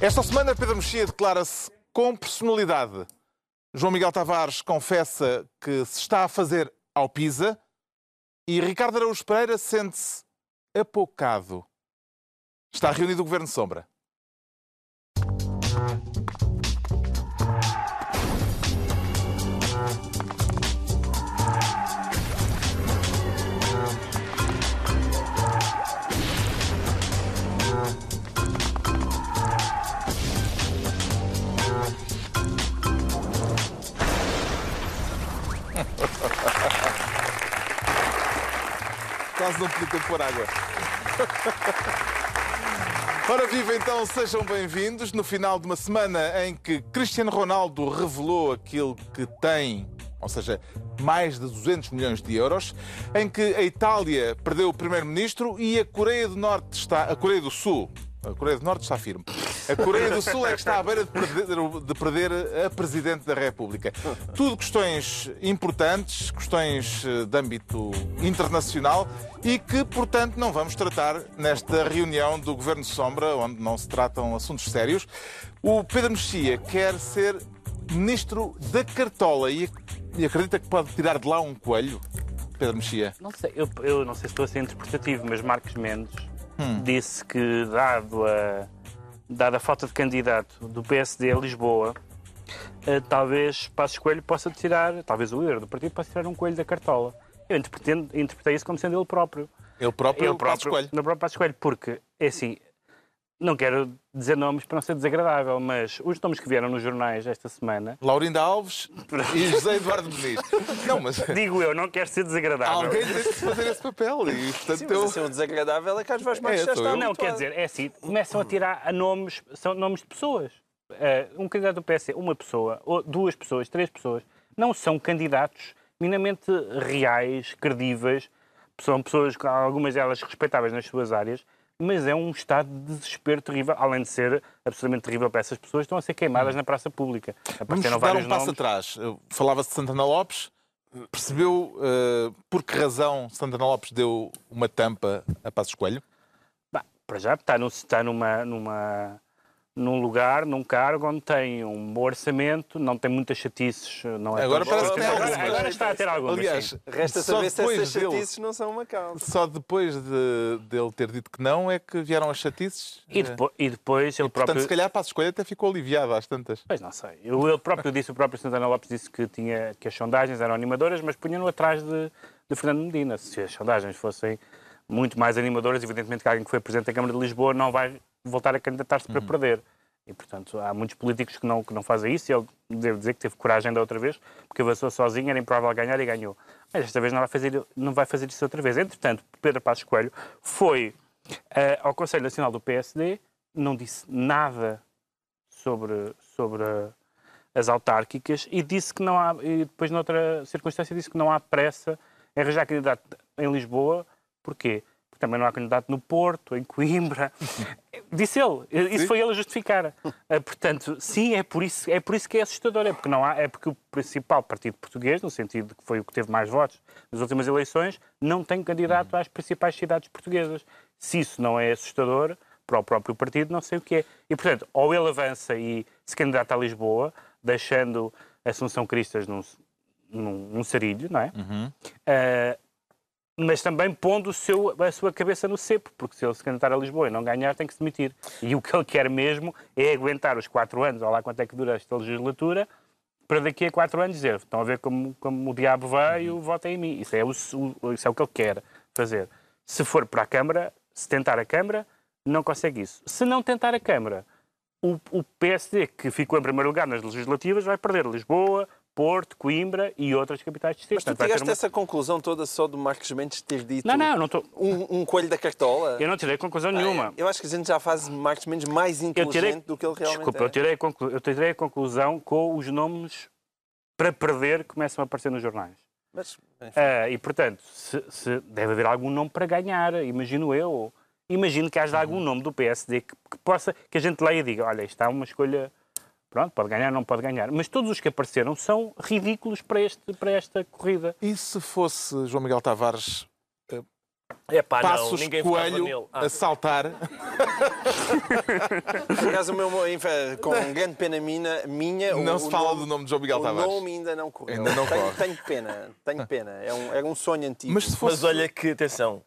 Esta semana, Pedro Mexia declara-se com personalidade. João Miguel Tavares confessa que se está a fazer ao Pisa e Ricardo Araújo Pereira sente-se apocado. Está reunido o Governo Sombra. Quase não podia ter pôr água. Ora viva então, sejam bem-vindos no final de uma semana em que Cristiano Ronaldo revelou aquilo que tem, ou seja, mais de 200 milhões de euros, em que a Itália perdeu o primeiro-ministro e a Coreia do Norte está, a Coreia do Sul, a Coreia do Norte está firme. A Coreia do Sul é que está à beira de perder, de perder a Presidente da República. Tudo questões importantes, questões eh, de âmbito internacional e que, portanto, não vamos tratar nesta reunião do Governo Sombra, onde não se tratam assuntos sérios. O Pedro Mexia quer ser Ministro da Cartola e, acredita que pode tirar de lá um coelho? Pedro Mexia. Não sei, eu, eu não sei se estou a ser interpretativo, mas Marcos Mendes hum. disse que, dado a, dada a falta de candidato do PSD a Lisboa, uh, talvez Passos Coelho possa tirar, talvez o líder do partido possa tirar um coelho da cartola. Eu interpretei, interpretei isso como sendo ele próprio. Ele próprio, ele próprio Passos Coelho. No próprio Passos Coelho, porque, é assim, não quero dizer nomes para não ser desagradável, mas os nomes que vieram nos jornais esta semana. Laurinda Alves e José Eduardo Muniz. Não, mas. Digo eu, não quero ser desagradável. Alguém tem de fazer esse papel. E, portanto, Sim, mas eu... assim, o desagradável é que às vezes mais é, já está. Não, quer dizer, é assim, começam a tirar a nomes, são nomes de pessoas. Uh, um candidato do PS, uma pessoa, ou duas pessoas, três pessoas, não são candidatos minimamente reais, credíveis, são pessoas, algumas delas respeitáveis nas suas áreas, mas é um estado de desespero terrível, além de ser absolutamente terrível para essas pessoas, estão a ser queimadas hum. na praça pública. Vamos dar um passo nomes. atrás. Falava-se de Santana Lopes, percebeu uh, por que razão Santana Lopes deu uma tampa a Passos Coelho? Bah, para já está, no, está numa, numa num lugar, num cargo onde tem um bom orçamento, não tem muitas chatices. Não é agora parece que tem agora, agora está a ter algumas. Aliás, sim. resta saber se essas chatices dele, não são uma causa. Só depois de, dele ter dito que não é que vieram as chatices. E, depois, e depois ele e, próprio. Portanto, se calhar para a escolha até ficou aliviado às tantas. Pois não sei. Ele próprio disse, o próprio Santana Lopes disse que, tinha, que as sondagens eram animadoras, mas punham-no atrás de, de Fernando Medina. Se as sondagens fossem muito mais animadoras, evidentemente que alguém que foi presidente da Câmara de Lisboa não vai voltar a candidatar-se para uhum. perder. E, portanto, há muitos políticos que não, que não fazem isso e ele, devo dizer que teve coragem da outra vez, porque avançou sozinho, era improvável ganhar e ganhou. Mas esta vez não vai fazer, não vai fazer isso outra vez. Entretanto, Pedro Passos Coelho foi uh, ao Conselho Nacional do PSD, não disse nada sobre, sobre as autárquicas e disse que não há, e depois noutra circunstância disse que não há pressa em arranjar candidato em Lisboa. Porquê? Também não há candidato no Porto, em Coimbra. Disse ele, isso sim. foi ele a justificar. Uh, portanto, sim, é por, isso, é por isso que é assustador, é porque, não há, é porque o principal partido português, no sentido de que foi o que teve mais votos nas últimas eleições, não tem candidato às principais cidades portuguesas. Se isso não é assustador para o próprio partido, não sei o que é. E, portanto, ou ele avança e se candidata a Lisboa, deixando Assunção Cristas num, num, num sarilho, não é? Uhum. Uh, mas também pondo seu, a sua cabeça no cepo, porque se ele se candidatar a Lisboa e não ganhar, tem que se demitir. E o que ele quer mesmo é aguentar os quatro anos, ou lá quanto é que dura esta legislatura, para daqui a quatro anos dizer estão a ver como, como o diabo veio, uhum. votem em mim. Isso é, o, isso é o que ele quer fazer. Se for para a Câmara, se tentar a Câmara, não consegue isso. Se não tentar a Câmara, o, o PSD, que ficou em primeiro lugar nas legislativas, vai perder Lisboa, Porto, Coimbra e outras capitais distritos. Mas tu tiraste uma... essa conclusão toda só do Marcos Mendes ter dito não, não, não tô... um, um coelho da cartola? Eu não tirei conclusão nenhuma. eu acho que a gente já faz Marcos Mendes mais inteligente tirei... do que ele realmente Desculpa, é. eu tirei, conclu... eu tirei a conclusão com os nomes para perder que começam a aparecer nos jornais. Mas, uh, e, portanto, se, se, deve haver algum nome para ganhar, imagino eu. Imagino que haja uhum. algum nome do PSD que, que, possa, que a gente leia e diga, olha, está uma escolha Pronto, pode ganhar, não pode ganhar. Mas todos os que apareceram são ridículos para, este, para esta corrida. E se fosse João Miguel Tavares, eh, É pá, não, Passos ninguém votava Coelho. Ah, a saltar. Por acaso, o meu, com grande pena minha, minha Não o, se o fala nome, do nome de João Miguel o Tavares. nome ainda não correu. Ainda não tenho, corre. tenho pena, tenho pena. É um, era um sonho antigo. Mas se fosse. Mas olha que, atenção,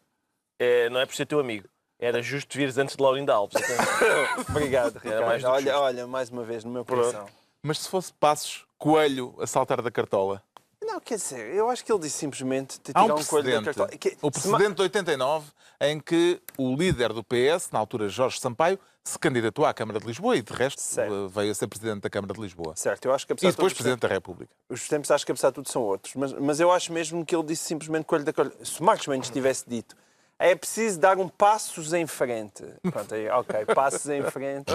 é, não é por ser teu amigo. Era justo vires antes de Laurinda Alves. atenção. Obrigado, Era mais Ricardo. do que Olha, justo. olha, mais uma vez no meu coração. Mas se fosse Passos Coelho a saltar da cartola. Não, quer dizer, eu acho que ele disse simplesmente te Há tirar um um coelho da precedente. cartola. Que- O ma- precedente de 89, em que o líder do PS, na altura Jorge Sampaio, se candidatou à Câmara de Lisboa e, de resto, Certo. veio a ser presidente da Câmara de Lisboa. Certo, eu acho que apesar E de depois os presidente da República. os tempos acho que apesar de tudo são outros, mas, mas eu acho mesmo que ele disse simplesmente coelho da cartola. Se Marcos Mendes tivesse dito é preciso dar um passos em frente. Pronto, aí, ok, passos em frente.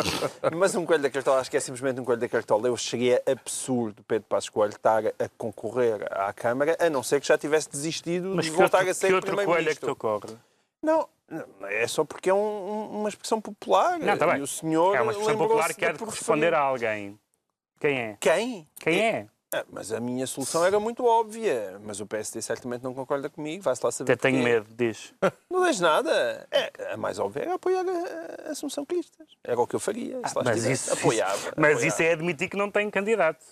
Mas um coelho da cartola, acho que é simplesmente um coelho da cartola. Eu cheguei absurdo Pedro Passos Coelho estar a concorrer à Câmara, a não ser que já tivesse desistido Mas de voltar outro, a ser que outro coelho é que te ocorre? Não, é só porque é um- um- uma expressão popular. Não, está bem. E o senhor É uma expressão popular que quer professora- responder a alguém. Quem é? Quem? Quem é? Ah, Mas a minha solução era muito óbvia. Mas o PSD certamente não concorda comigo. Vai-se lá saber Até tenho medo, diz. Não deixo nada. É, a mais óbvia era apoiar a, a Assunção Cristas. Era o que eu faria. se lá Mas estivesse. isso, apoiava. mas apoiava. isso é admitir que não tem candidato.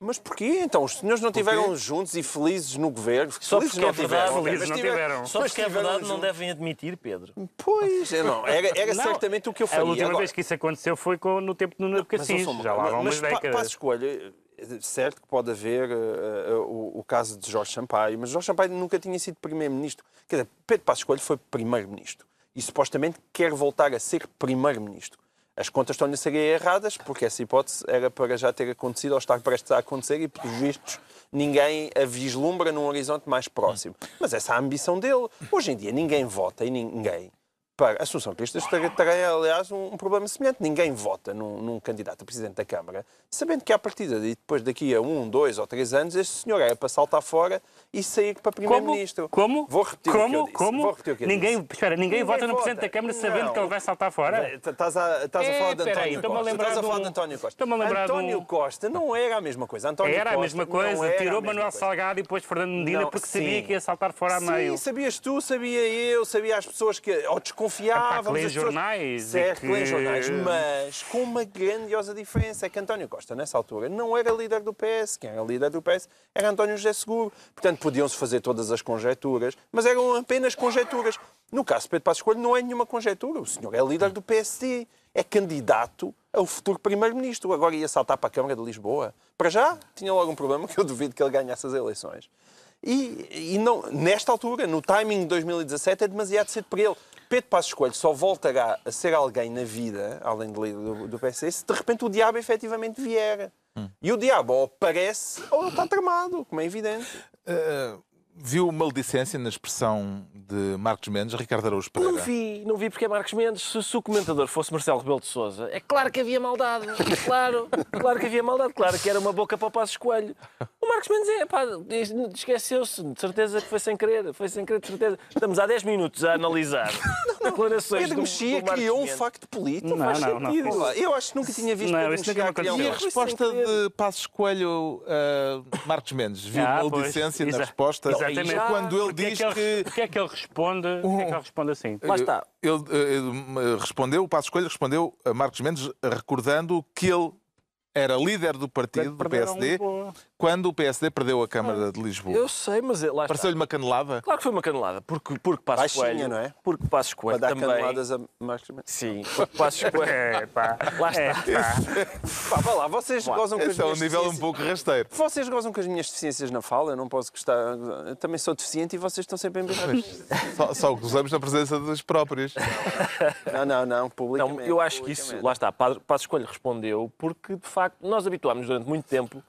Mas porquê? Então, os senhores não estiveram juntos e felizes no governo? Só felizes porque é verdade, ok, felizes mas não tiveram- tiveram. Só mas porque é tiveram verdade não devem admitir, Pedro. Pois, eu não. Era, era Não, certamente o que eu faria. A última Agora, vez que isso aconteu foi no tempo do Nuno Mas. Samuel, Já lá vão mas umas pa- décadas. Passo escolha, certo que pode haver eh, o, o caso de Jorge Sampaio, mas Jorge Sampaio nunca tinha sido primeiro-ministro. Quer dizer, Pedro Passos Coelho foi primeiro-ministro e supostamente quer voltar a ser primeiro-ministro. As contas estão-lhe a ser erradas, porque essa hipótese era para já ter acontecido ou estar prestes a acontecer e, pelos vistos, ninguém a vislumbra num horizonte mais próximo. Mas essa é a ambição dele. Hoje em dia, ninguém vota e ninguém para a Assunção Cristas terá, aliás, um, problema semelhante. Ninguém vota num, num candidato a Presidente da Câmara, sabendo que à partida, e depois daqui a um, dois ou três anos, este senhor era para saltar fora e sair para Primeiro-Ministro. Como? Vou repetir o que Como? eu disse. Como? Vou repetir o que eu ninguém, disse. Espera, ninguém, Ninguém vota no. Presidente da Câmara sabendo Não. que ele vai saltar fora? Estás a, estás a É, falar de António a Costa. Estás a de falar de António Costa. a de um- António Costa não era a mesma coisa. António Era a Costa mesma não coisa. a Tirou mesma Manuel coisa. Salgado e depois Fernando Medina Não, porque sabia sim. que ia saltar fora a meio. Sim, sabias tu, sabia eu, sabia as pessoas que ou desconfiávamos. Epá, que as pessoas- jornais Certo, que lêem jornais, mas com uma grandiosa diferença, é que António Costa, nessa altura, não era líder do PS. Quem era líder do PS era António José Seguro. Portanto, podiam-se fazer todas as conjecturas, mas eram apenas conjecturas. No caso de Pedro Passos Coelho, não é nenhuma conjectura. O senhor é líder do PSD. É candidato ao futuro primeiro-ministro. Agora ia saltar para a Câmara de Lisboa. Para já, tinha logo um problema que eu duvido que ele ganhasse as eleições. E, e não, nesta altura, no timing de 2017, é demasiado cedo para ele. Pedro Passos Coelho só voltará a ser alguém na vida, além de líder do, do se de repente o diabo efetivamente vier. E o diabo ou aparece ou ele está tramado, como é evidente. Uh, viu maledicência na expressão de Marcos Mendes, Ricardo Araújo Pereira? Não vi, não vi porque é Marcos Mendes. Se, se o comentador fosse Marcelo Rebelo de Souza, é claro que havia maldade. Claro, claro que havia maldade. Claro que era uma boca para o passo escolho. O Marcos Mendes é, pá, esqueceu-se. De certeza que foi sem querer. Foi sem querer, de certeza. Estamos há 10 minutos a analisar declarações Pedro do, Mexia do criou um facto político. Não, faz não, não. sentido. Eu acho que nunca tinha visto Não, Pedro isso nunca Mexia me criar um E a resposta de Passos Coelho a Marcos Mendes? Viu Ah, pois, maledicência na exa- resposta? Exatamente. Já- Quando ele é diz que ele, que... é que ele responde? Porque é que ele responde assim? Lá está. Ele, eh, respondeu, o Passos Coelho respondeu a Marcos Mendes recordando que ele era líder do partido, do PSD, Lisboa. quando o PSD perdeu a Câmara de Lisboa. Eu sei, mas lá está. Pareceu-lhe uma canelada? Claro que foi uma canelada, porque, porque Passos Baixinha, Coelho... não é? Porque Passos Para Coelho dar também... caneladas a Mendes. Sim, porque Passos Coelho... É, pá. Lá está. É, pá. Pá, vá lá, vocês gozam com as é um nível um pouco rasteiro. Vocês gozam com as minhas deficiências na fala, eu não posso gostar. Eu também sou deficiente e vocês estão sempre em berrar. Só, só gozamos na presença dos próprios. Não, não, não, Não, publicamente. eu acho que isso, lá está, Passos Coelho respondeu porque, de facto, nós habituámos durante muito tempo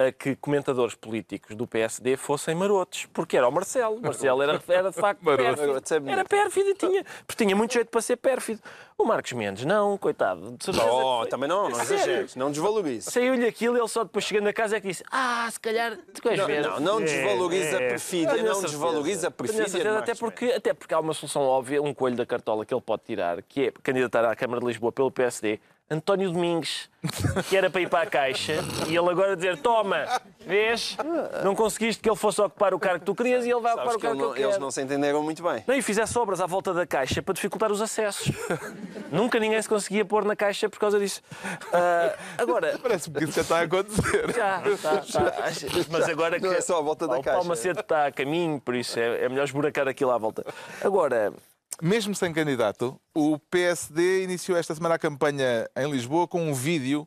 a que comentadores políticos do PSD fossem marotos, porque era o Marcelo. O Marcelo era, era de facto pérfido. É. Era pérfido e tinha, porque tinha muito jeito para ser pérfido. O Marcos Mendes, não, coitado. De certeza Oh, foi- também não, não exageres, não desvalorize. Saiu-lhe aquilo e ele só depois chegando a casa é que disse Ah, se calhar, queres Não, ver? não, não desvaloriza a é. perfídia, Tenho a não desvaloriza a perfídia. certeza, até porque, até porque há uma solução óbvia, um coelho da cartola que ele pode tirar, que é candidatar à Câmara de Lisboa pelo PSD, António Domingues, que era para ir para a Caixa, e ele agora dizer: Toma, vês? Não conseguiste que ele fosse ocupar o cargo que tu querias e ele vai ocupar Sabes o que cargo ele que não- eu eles quero. não se entenderam muito bem. Não, e fizesse obras à volta da Caixa para dificultar os acessos. Nunca ninguém se conseguia pôr na Caixa por causa disso. Ah, agora, Parece-me que isso já está a acontecer. já, tá, tá. Acho- mas agora que Não é só à volta da o Caixa. Paulo Macedo está a caminho, por isso é, é melhor esburacar aquilo à volta. Agora, Mesmo sem candidato, o PSD iniciou esta semana a campanha em Lisboa com um vídeo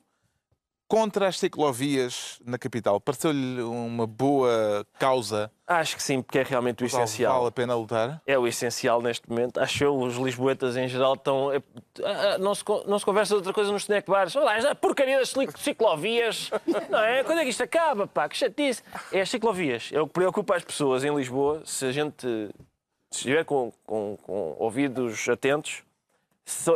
contra as ciclovias na capital. Pareceu-lhe uma boa causa? acho que sim, porque é realmente o Vale essencial. a pena lutar? É o essencial neste momento. Acho eu, os lisboetas em geral estão. é, ah, ah, não, se, não se conversa de outra coisa nos snack bars. Olha lá, esta porcaria das ciclo- ciclovias. Não é? Quando é que isto acaba, pá? Que chatice. É as ciclovias. É o que preocupa as pessoas em Lisboa. Se a gente se estiver com, com- com ouvidos atentos,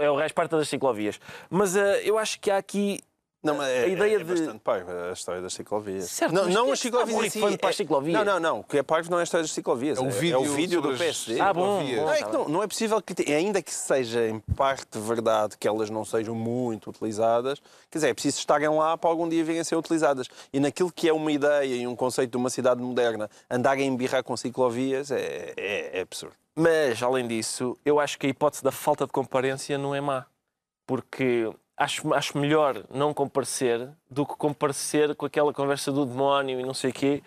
é o resto parte das ciclovias. Mas ah, eu acho que há aqui. Não, mas é, A ideia é, de- bastante parva a história das ciclovias. Certo, não, não as é está ciclovias em si. para as é- ciclovias? Não, não, não. O que é parvo não é a história das ciclovias. É o é vídeo, o vídeo do as PSD. Ah, bom, ciclovias. Não, é que não, não é possível que, ainda que seja em parte verdade que elas não sejam muito utilizadas, quer dizer, é preciso estarem lá para algum dia virem a ser utilizadas. E naquilo que é uma ideia e um conceito de uma cidade moderna, andarem a embirrar com ciclovias é, é- é absurdo. Mas, além disso, eu acho que a hipótese da falta de comparência não é má. Porque acho, acho melhor não comparecer do que comparecer com aquela conversa do demónio e não sei o quê.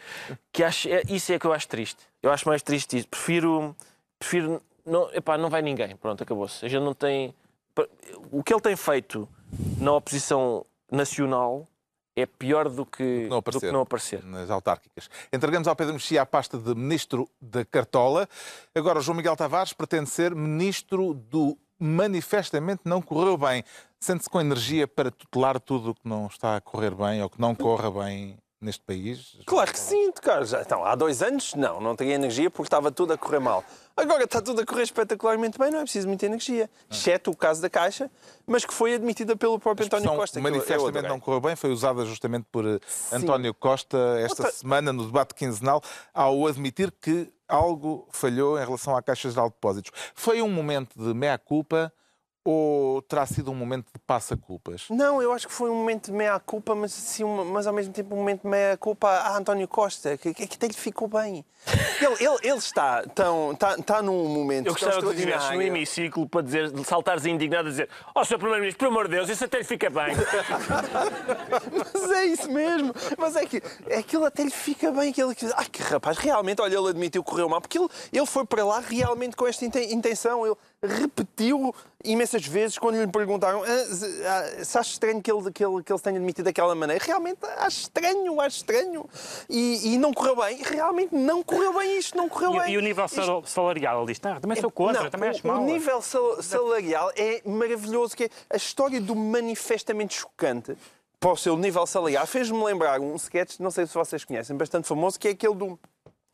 Que acho, é, isso é que eu acho triste. Eu acho mais triste isso. Prefiro. prefiro não, epá, não vai ninguém. Pronto, acabou-se. A gente não tem. O que ele tem feito na oposição nacional é pior do que Não do que aparecer. não aparecer. nas autárquicas. Entregamos ao Pedro Mexia a pasta de Ministro da Cartola. Agora, o João Miguel Tavares pretende ser Ministro do Manifestamente Não Correu Bem. Sente-se com energia para tutelar tudo o que não está a correr bem ou que não corra bem neste país? Claro que sim, Carlos. Então, há dois anos, não, não tinha energia porque estava tudo a correr mal. Agora está tudo a correr espetacularmente bem, não é preciso muita energia. Exceto o caso da Caixa, mas que foi admitida pelo próprio António Costa. eu- manifestamente não correu bem foi usada justamente por eh, António Costa esta Outra- semana no debate quinzenal ao admitir que algo falhou em relação à Caixa Geral de Depósitos. Foi um momento de meia-culpa ou terá sido um momento de passa-culpas? Não, eu acho que foi um momento de meia-culpa, mas, assim, uma- mas ao mesmo tempo um momento de meia-culpa a António Costa, que, que, que até lhe ficou bem. Ele, ele, ele está, tão, está, está num momento Eu gostava que tu estivesse no hemiciclo para dizer, saltares indignado a dizer Oh, Sr. Primeiro-Ministro, por amor de Deus, isso até lhe fica bem. Mas é isso mesmo. Mas é que aquilo até lhe fica bem. Aquilo que... Ai, que rapaz, realmente, olha, ele admitiu que correu mal, porque ele, ele foi para lá realmente com esta inten- intenção. Ele repetiu imensas vezes quando lhe perguntaram "Ah, se ah, se acha estranho que ele, que, ele, que ele se tenha admitido daquela maneira. Realmente acho estranho, acho estranho. E, e não correu bem. Realmente não correu bem isto, não correu bem. E, e o nível Isto- sal- salarial? Ele diz, não, também sou contra, não, também o, acho mal. O nível sal- salarial é maravilhoso. Que é a história do manifestamente chocante para o seu nível salarial fez-me lembrar um sketch, não sei se vocês conhecem, bastante famoso, que é aquele do.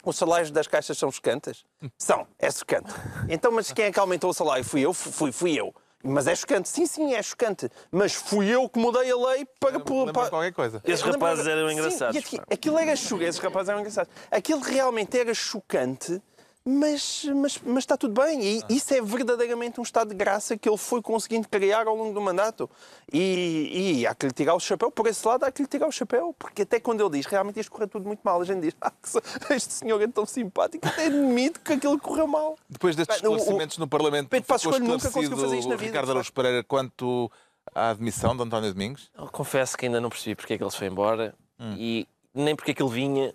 Os salários das caixas são chocantes? São, é chocante. Então, mas quem é que aumentou o salário? Fui eu? Fui, fui eu. Mas é chocante. Sim, sim, é chocante. Mas fui eu que mudei a lei para... Para... qualquer coisa. Esses rapazes eram Sim, engraçados, e aqui- pá. aquilo era chocante, esses rapazes eram engraçados. Aquilo realmente era chocante, mas, mas, mas está tudo bem. E isso é verdadeiramente um estado de graça que ele foi conseguindo criar ao longo do mandato. E, e há que lhe tirar o chapéu, por esse lado há que lhe tirar o chapéu, porque até quando ele diz realmente isto correu tudo muito mal, a gente diz, ah, que este senhor é tão simpático, até admite que aquilo correu mal. Depois destes Bem, o- o esclarecimentos no Parlamento, Pedro Passos Coelho nunca conseguiu fazer isto na vida, Ricardo Araújo Pereira quanto à admissão de António Domingos? Eu confesso que ainda não percebi porque é que ele se foi embora Hum. e nem porque é que ele vinha.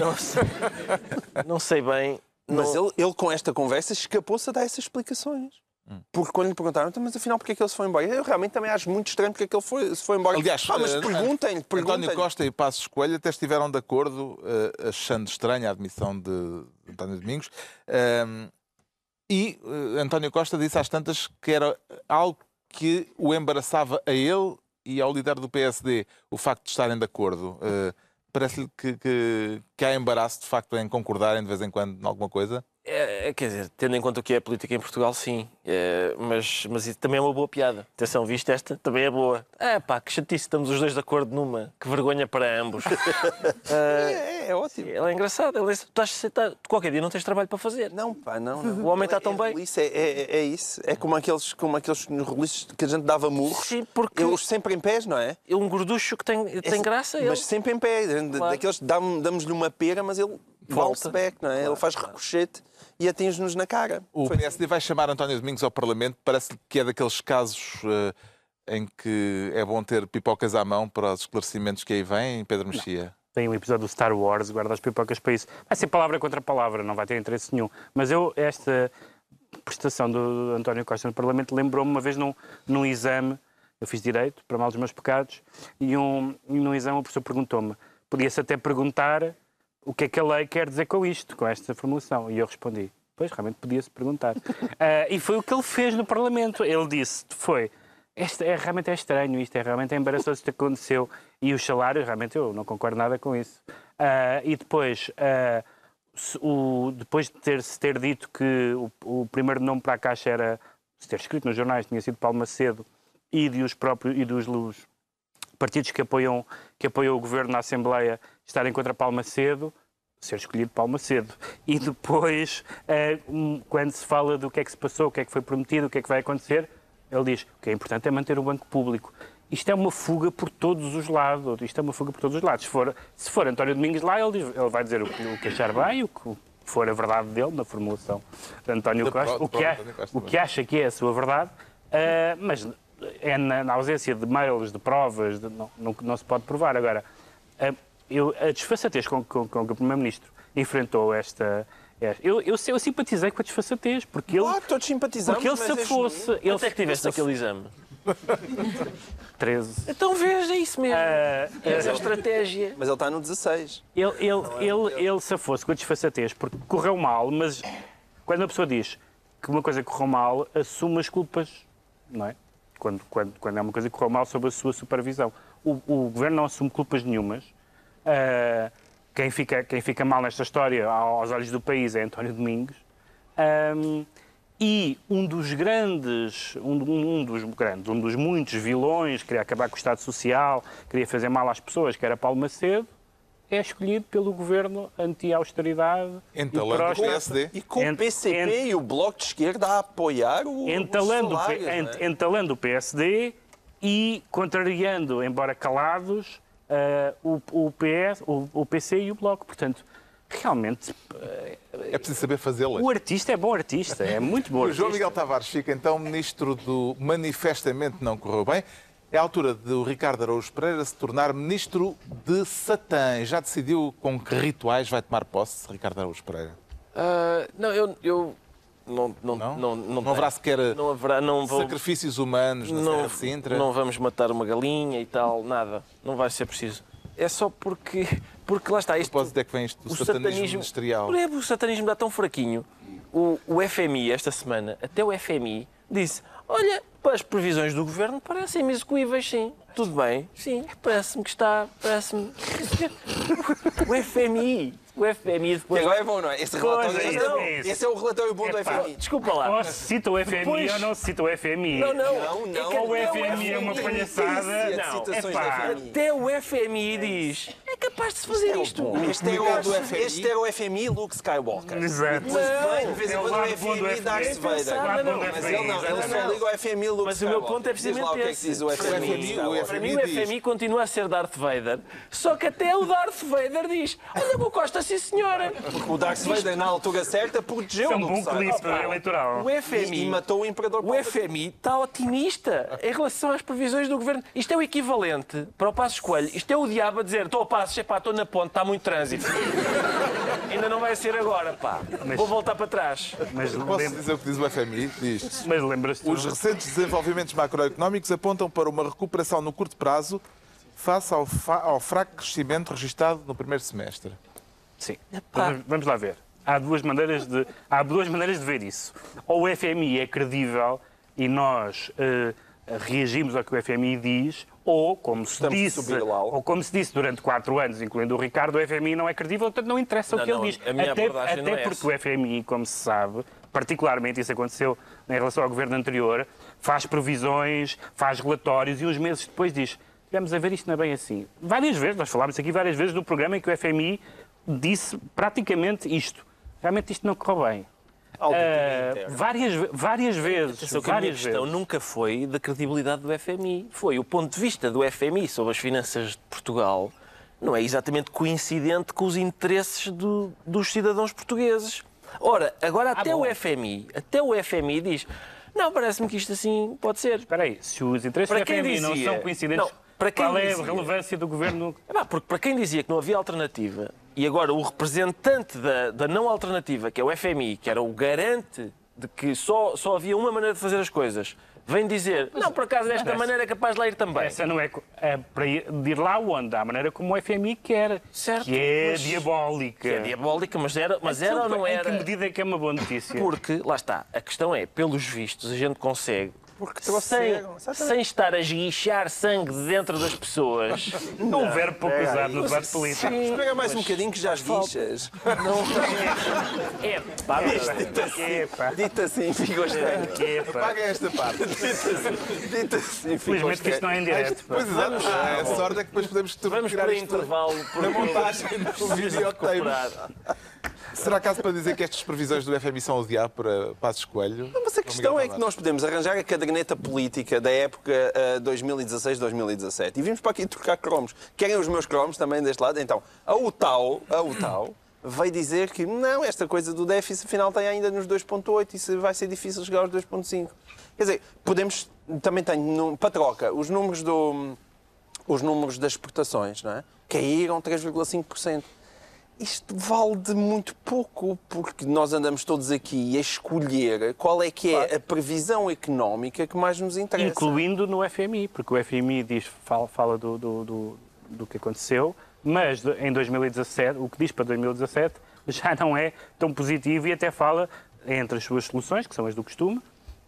Não sei, não sei bem. Mas Não- ele, ele, com esta conversa, escapou-se a dar essas explicações. Porque quando lhe perguntaram, "Então, mas afinal, porque é que ele se foi embora? Eu realmente também acho muito estranho porque é que ele foi, se foi embora. Aliás, ah, mas eh, perguntem-lhe, António. Costa e Passos Coelho até estiveram de acordo, eh, achando estranha a admissão de António Domingos. Ehm, e eh, António Costa disse às tantas que era algo que o embaraçava a ele e ao líder do PSD, o facto de estarem de acordo. Eh, Parece-lhe que, que, que há embaraço, de facto, em concordarem de vez em quando em alguma coisa? É, é, quer dizer, tendo em conta o que é a política em Portugal, sim. É, mas, mas também é uma boa piada. Atenção, viste esta? Também é boa. É pá, que chatice, estamos os dois de acordo numa. Que vergonha para ambos. É, é ótimo. Ela é engraçada. Ela é, tu, estás, tá, qualquer dia não tens trabalho para fazer. Não, pá, não, não. O homem está tão bem. Isso é, é, é isso. É como aqueles, como aqueles roliços que a gente dava murros. Sim, porque Eles sempre em pés, não é? é um gorducho que tem, tem graça. Ele. Mas sempre em pé. Claro. Daqueles dam- damos-lhe uma pera, mas ele Volta. back, não é? ele faz ricochete e atinge-nos na cara. O PSD vai chamar António Domingos ao Parlamento. Parece que é daqueles casos eh, em que é bom ter pipocas à mão para os esclarecimentos que aí vêm, Pedro Mexia. Tem um episódio do Star Wars, guarda as pipocas para isso. Vai ser palavra contra palavra, não vai ter interesse nenhum. Mas eu, esta prestação do António Costa no Parlamento lembrou-me uma vez num, num exame, eu fiz direito, para mal dos meus pecados, e, um, e num exame o professor perguntou-me, podia-se até perguntar o que é que a lei quer dizer com isto, com esta formulação. E eu respondi, pois, realmente podia-se perguntar. Ah, e foi o que ele fez no Parlamento. Ele disse, foi, este é, realmente é estranho isto, é realmente embaraçoso isto que aconteceu. E o salário, realmente eu não concordo nada com isso. Ah, e depois, se- o- depois de ter, se ter dito que o, o primeiro nome para a Caixa era, se ter escrito nos jornais, tinha sido Paulo Macedo, e, de os próprios, e dos, dos partidos que apoiam, que apoiam o governo na Assembleia estarem contra Paulo Macedo, ser escolhido Paulo Macedo. E depois, eh, quando se fala do que é que se passou, o que é que foi prometido, o que é que vai acontecer, ele diz o que é importante é manter o banco público. Isto é uma fuga por todos os lados. Isto é uma fuga por todos os lados. Se for, se for António Domingos lá, ele, diz- ele vai dizer o que, o que achar bem, o que for a verdade dele, na formulação de António Da Costa, o que, é- o que acha que é a sua verdade, eh, mas é na, na ausência de mails, de provas, de- não, não, não se pode provar. Agora, a, eu, a desfaçatez com, com, com que o Primeiro-Ministro enfrentou esta. eu, eu, eu simpatizei com a desfaçatez, porque ele. Claro, todos simpatizamos. Porque ele se é fosse. Ele Quanto é que tiveste naquele exame? 13. Então vês, é isso mesmo. Ah, Essa é a estratégia. Mas ele está no 16. Ele, ele, ele, ele se fosse com a desfaçatez, porque correu mal, mas quando a pessoa diz que uma coisa correu mal, assume as culpas, não é? Quando, quando, quando é uma coisa que correu mal sob a sua supervisão. O, o governo não assume culpas nenhumas. Ah, quem, fica, quem fica mal nesta história, aos olhos do país, é António Domingos. Ahm, e um dos grandes, um, um dos grandes, um dos muitos vilões, queria acabar com o Estado Social, queria fazer mal às pessoas, que era Paulo Macedo, é escolhido pelo governo anti-austeridade e Entalando o. PSD. E com Ent- o PCP ent- e o Bloco de Esquerda a apoiar o, entalando, salários, ent- é? entalando o PSD e contrariando, embora calados, eh, o, o PS, o, o PC e o Bloco. Portanto, realmente, É preciso saber fazê-las. o artista é bom artista, é muito bom O. João Miguel Tavares fica então ministro do Manifestamente Não Correu Bem. É a altura do Ricardo Araújo Pereira se tornar ministro de Satã. Já decidiu com que rituais vai tomar posse, Ricardo Araújo Pereira? Ah, não, eu, eu não, não, Não? não, não, Não haverá sequer não haverá, não vou, sacrifícios humanos na Serra não, de Sintra? não vamos matar uma galinha e tal, nada. Não vai ser preciso. É só porque, porque lá está isto. é que vem isto do satanismo, ministerial. Por exemplo, o satanismo dá tão fraquinho. O, o FMI, esta semana, até o FMI, disse: Olha, as previsões do governo parecem-me execuíveis, sim. Tudo bem? Sim, parece-me que está. Parece-me. O FMI. O FMI Que depois. agora é bom, não é? Esse, Pois, relatório, é esse, isso, é, é isso. esse é o relatório bom do Epá, FMI. Desculpa lá. Ou se cita o FMI Depois- ou não se cita o FMI. Não, não. Não, não. É que Ou o até FMI é uma FMI palhaçada. Não, epá. do FMI. Até o FMI diz: É capaz de se fazer isto. Este era, o, este era o FMI Luke Skywalker. Exato. Mas vem, de vez em É o quando, o do FMI Darth FMI. Vader. Não, Mas não. ele não, ele só liga ao FMI Luke Mas o meu ponto é Skywalker. Precisamente o é esse. diz o FMI, FMI. o Para mim, FMI o diz. FMI continua a ser Darth Vader, só que até o Darth Vader diz: Olha, o Costa, sim senhora. O Darth Vader, na altura certa, protegeu É um o bom clipe eleitoral. O E, e FMI. matou o Imperador O. FMI está otimista em relação às previsões do governo. Isto é o equivalente para o Passo Escolho. Isto é o diabo a dizer: estou a Passos, estou na ponte, está muito trânsito. Vai ser agora, pá. Vou voltar para trás. Mas, Posso lembra- dizer o que diz o FMI? Diz. mas lembras-te. Os recentes desenvolvimentos macroeconómicos apontam para uma recuperação no curto prazo face ao, fa- ao fraco crescimento registado no primeiro semestre. Sim. Vamos, vamos lá ver. Há duas, maneiras de, há duas maneiras de ver isso. Ou o FMI é credível e nós eh, reagimos ao que o FMI diz, ou como se disse, ou como se disse durante quatro anos, incluindo o Ricardo, o FMI não é credível, portanto não interessa Não, o que não, ele diz. até até é porque essa. o FMI, como se sabe, particularmente isso aconteceu em relação ao governo anterior, faz previsões, faz relatórios e uns meses depois diz vamos a ver isto não é bem assim. Várias vezes, nós falámos aqui várias vezes do programa em que o FMI disse praticamente isto. Realmente isto não correu bem. Ah, interna. várias, várias vezes, Atenção que a minha várias questão vezes. nunca foi da credibilidade do FMI. Foi o ponto de vista do FMI sobre as finanças de Portugal não é exatamente coincidente com os interesses do- dos cidadãos portugueses. Ora, agora até bom. o FMI, até o FMI diz, não, parece-me que isto assim pode ser. Espera aí, se os interesses Para do quem FMI não dizia- são coincidentes, Não, para quem qual é a dizia- relevância do governo? Porque para quem dizia que não havia alternativa, e agora o representante da, da não alternativa, que é o FMI, que era o garante de que só, só havia uma maneira de fazer as coisas, vem dizer, não, por acaso desta essa- maneira é capaz de lá ir também. Essa não é, é para ir, de ir lá onde? À maneira como o FMI quer. Certo, que é mas- diabólica. Que é diabólica, mas era, mas era ou não Em que era? medida é que é uma boa notícia? Porque, lá está, a questão é, pelos vistos, a gente consegue, Porque sem, trouxeram, exatamente. sem estar a esguichar sangue de dentro das pessoas, É um verbo pouco usado no debate político. Espera mais um bocadinho que já as guichas. é pá, Epá, Dito assim, ficou estranho. Paga esta parte. Dito assim, ficou Felizmente que isto não é em direto. pá. Pois exato. A sorte é que depois podemos vamos para intervalo na porque montagem do videotape. Será caso para dizer que estas previsões do FMI são o diabo para Passos Coelho? Mas a questão é que nós podemos arranjar a caderneta política da época eh, 2016-2017 e vimos para aqui trocar cromos. Querem os meus cromos também deste lado? Então, a UTAU, a UTAU veio dizer que não, esta coisa do déficit afinal tem ainda nos 2.8 e se vai ser difícil chegar aos 2.5. Quer dizer, podemos, também tenho para troca, os números do, os números das exportações, não é? Caíram 3,5%. Isto vale de muito pouco, porque nós andamos todos aqui a escolher qual é que é a previsão económica que mais nos interessa. Incluindo no FMI, porque o FMI diz, fala, fala do, do, do, do que aconteceu, mas em 2017, o que diz para 2017 já não é tão positivo e até fala, entre as suas soluções, que são as do costume,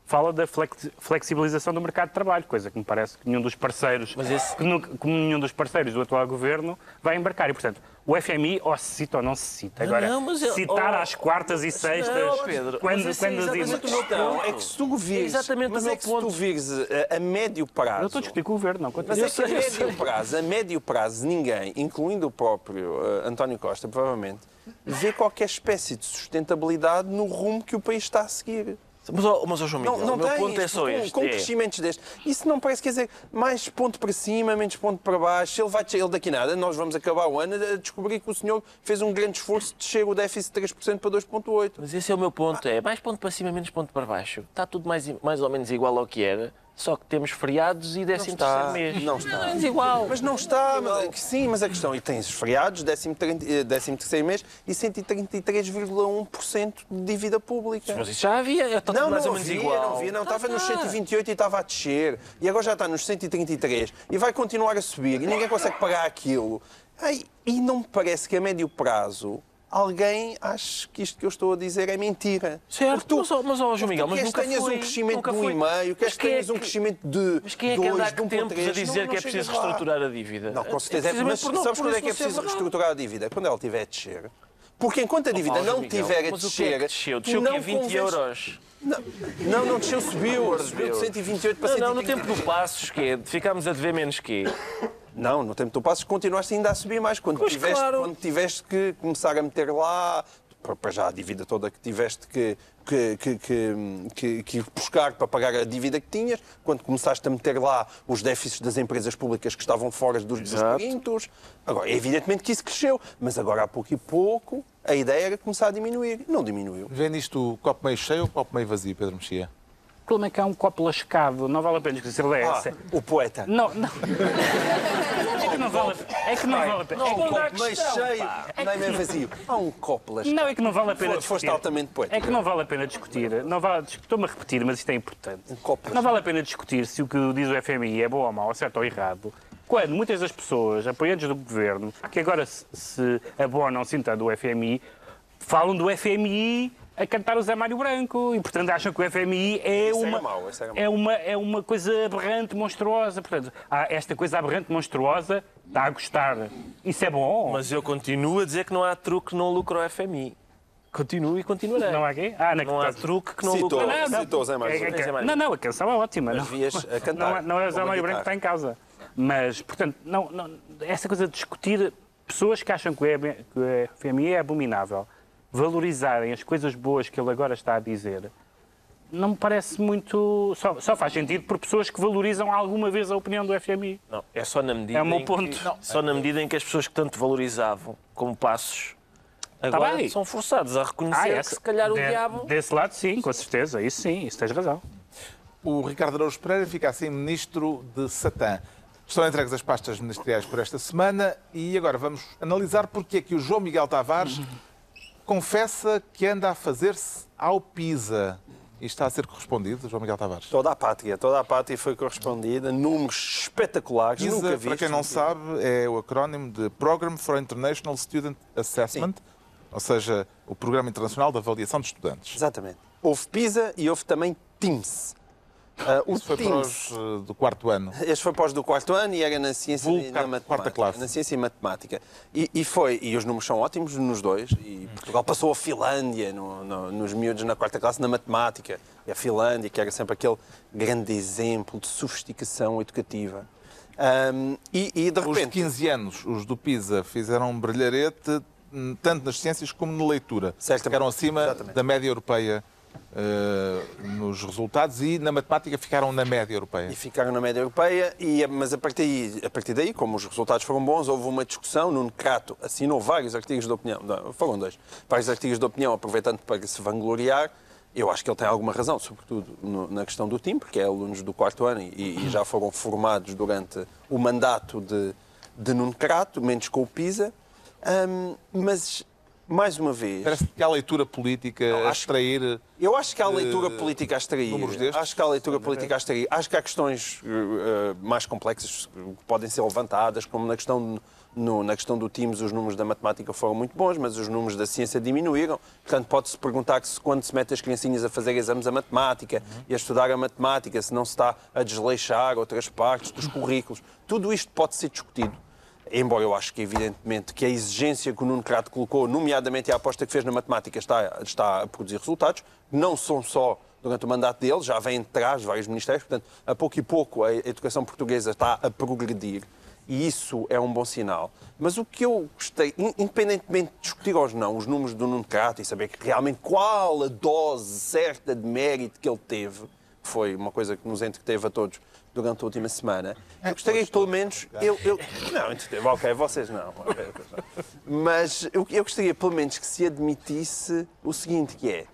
fala da flex- flexibilização do mercado de trabalho, coisa que me parece que nenhum dos parceiros, esse- que nenhum dos parceiros do atual governo vai embarcar. E, portanto, o FMI ou se cita ou não se cita. Agora, Não, eu- citar oh, às quartas e sextas, Não, Pedro, quando, mas é quando as exatamente o meu Não, ponto. é que se tu vires, exatamente mas o meu é que se ponto. tu vires a, a médio prazo. Eu estou a discutir com o governo, não. Mas é que a médio prazo, a médio prazo, ninguém, incluindo o próprio eh, António Costa, provavelmente, vê qualquer espécie de sustentabilidade no rumo que o país está a seguir. Mas, ó, mas ó, João Miguel, Não, não o meu ponto é só com, este. Com é- crescimentos destes. Isso não parece, quer dizer, mais ponto para cima, menos ponto para baixo. Ele vai ele daqui nada, nós vamos acabar o ano a descobrir que o senhor fez um grande esforço de descer o déficit de 3% para 2,8%. Mas esse é o meu ponto, é mais ponto para cima, menos ponto para baixo. Está tudo mais, mais ou menos igual ao que era, só que temos feriados e décimo terceiro mês. não está. Menos igual. Mas não está, mas, sim, mas a questão, e tens feriados, 13 terceiro mês e 133,1% de dívida pública. Mas isso já havia, Não, mais não ou menos havia, igual. não havia, não. Estava nos tá. 128 e estava a descer. E agora já está nos 133 e vai continuar a subir e ninguém consegue pagar aquilo. Ai, e não me parece que a médio prazo alguém ache que isto que eu estou a dizer é mentira. Certo, Porque mas, mas ó, João Miguel, mas nunca tenhas foi, um crescimento nunca de foi. 1,5, queres Mas quem é tenhas um que- crescimento de Mas quem é que 2, anda há 1,3? tempos a dizer Não, que é não preciso chegas lá. reestruturar a dívida? Não, com É certeza. precisamente Mas por não- sabes quando é que é preciso reestruturar a dívida? Quando ela estiver a descer. Porque enquanto a dívida não Miguel, tiver a mas que é descer. que desceu? tu Desceu não que é 20 convences- euros. Não, não, não desceu, subiu. Subiu de 128 para Não, 133. não, no tempo do Passos, que é, ficámos a dever menos que Não, no tempo do Passos continuaste ainda a subir mais. Quando, Pois, tiveste, claro. quando tiveste que começar a meter lá, para já a dívida toda que tiveste que, que, que, que, que- buscar para pagar a dívida que tinhas, quando começaste a meter lá os déficits das empresas públicas que estavam fora dos, dos Exato. Agora, evidentemente que isso cresceu, mas agora há pouco e pouco a ideia era começar a diminuir. Não diminuiu. Vê nisto o copo meio cheio ou o copo meio vazio, Pedro Mexia? O problema é que há um copo lascado, não vale a pena esquecer Ah, essa. o poeta. Não, não. É que não vale a pena. É que não vale a pena. Há É um copo meio cheio, não é meio vazio. Há um copo lascado. Não, é que não vale a pena Foste discutir. altamente poético. É que não vale a pena discutir. Não vale, estou-me a repetir, mas isto é importante. Um copo. Não vale a pena discutir se o que diz o FMI é bom ou mau, certo ou errado, quando muitas das pessoas, apoiantes do governo, que agora se, se abonam citando o FMI, falam do FMI a cantar o Zé Mário Branco e, portanto, acham que o FMI é Isso era uma, mau. é uma, é uma coisa aberrante, monstruosa. Portanto, há esta coisa aberrante, monstruosa, está a gostar. Isso é bom. Mas eu continuo a dizer que não há truque que não lucra o FMI. Continuo e continuarei. Não há quê? Ah, na Não há truque que não Citou. lucra. Não, não. Citou Zé Mário É- é- Branco. é- Não, não, a canção é ótima. Mas não. vias a cantar, Não, é- não é o Zé Mário Branco que está em causa. Mas, portanto, não, não- essa coisa de discutir pessoas que acham que o FMI é abominável, valorizarem as coisas boas que ele agora está a dizer, não me parece muito. Só, só faz sentido por pessoas que valorizam alguma vez a opinião do FMI. Não, é só na medida É o meu em ponto. Que, Não. Só na medida em que as pessoas que tanto valorizavam como passos agora Tá são forçados a reconhecer Ah, é, que se calhar o de- diabo Desse lado, sim, com certeza. Isso sim, isso tens razão. O Ricardo Araújo Pereira fica assim ministro de Satã. Estão entregues as pastas ministeriais por esta semana e agora vamos analisar porque é que o João Miguel Tavares confessa que anda a fazer-se ao PISA. E está a ser correspondido, João Miguel Tavares? Toda a pátria, toda a pátria foi correspondida, números espetaculares, nunca PISA, vistos. para quem não sabe, é o acrónimo de Program for International Student Assessment, ou seja, o Programa Internacional de Avaliação de Estudantes. Exatamente. Houve PISA e houve também TIMS. Ah, o Isso foi para os eh, do quarto ano. este foi pós do quarto ano e era na ciência e na matemática. quarta classe. Na ciência e matemática. E, e foi, e os números são ótimos nos dois. E Portugal passou a Finlândia no- no- nos miúdos na quarta classe na matemática. E a Finlândia, que era sempre aquele grande exemplo de sofisticação educativa. Ahm, e, e de Os repente. de 15 anos, os do PISA, fizeram um brilharete tanto nas ciências como na leitura. Certamente. Ficaram acima Exatamente. da média europeia eh, nos resultados e na matemática ficaram na média europeia. e ficaram na média europeia, e, mas a partir, a partir daí, como os resultados foram bons, houve uma discussão. Nuno Crato assinou vários artigos de opinião, não, foram dois, vários artigos de opinião, aproveitando para se vangloriar. Eu acho que ele tem alguma razão, sobretudo no- na questão do time, porque é alunos do quarto ano e, e já foram formados durante o mandato de, de Nuno Crato, menos com o PISA. Ahm, mas, mais uma vez. Parece que há leitura política a acho- extrair. Eu acho que há leitura de política a extrair. Acho que há leitura política a extrair. Acho que há questões eh, eh, mais complexas que podem ser levantadas, como na questão, no- na questão do TIMS, os números da matemática foram muito bons, mas os números da ciência diminuíram. Portanto, pode-se perguntar que se, quando se mete as criancinhas a fazer exames a matemática e a estudar a matemática, se não se está a desleixar outras partes dos currículos. Tudo isto pode ser discutido. Embora eu acho que, evidentemente, que a exigência que o Nuno Crato colocou, nomeadamente a aposta que fez na matemática, está, está a produzir resultados. Não são só durante o mandato dele, já vem de vários ministérios. Portanto, a pouco e pouco a educação portuguesa está a progredir. E isso é um bom sinal. Mas o que eu gostei, in- independentemente de discutir ou não os números do Nuno Crato e saber que realmente qual a dose certa de mérito que ele teve, foi uma coisa que nos entreteve a todos durante a última semana, eu gostaria que pelo menos. Eu, eu, não, entreteve, ok, vocês não. Mas eu, eu gostaria pelo menos que se admitisse o seguinte, que é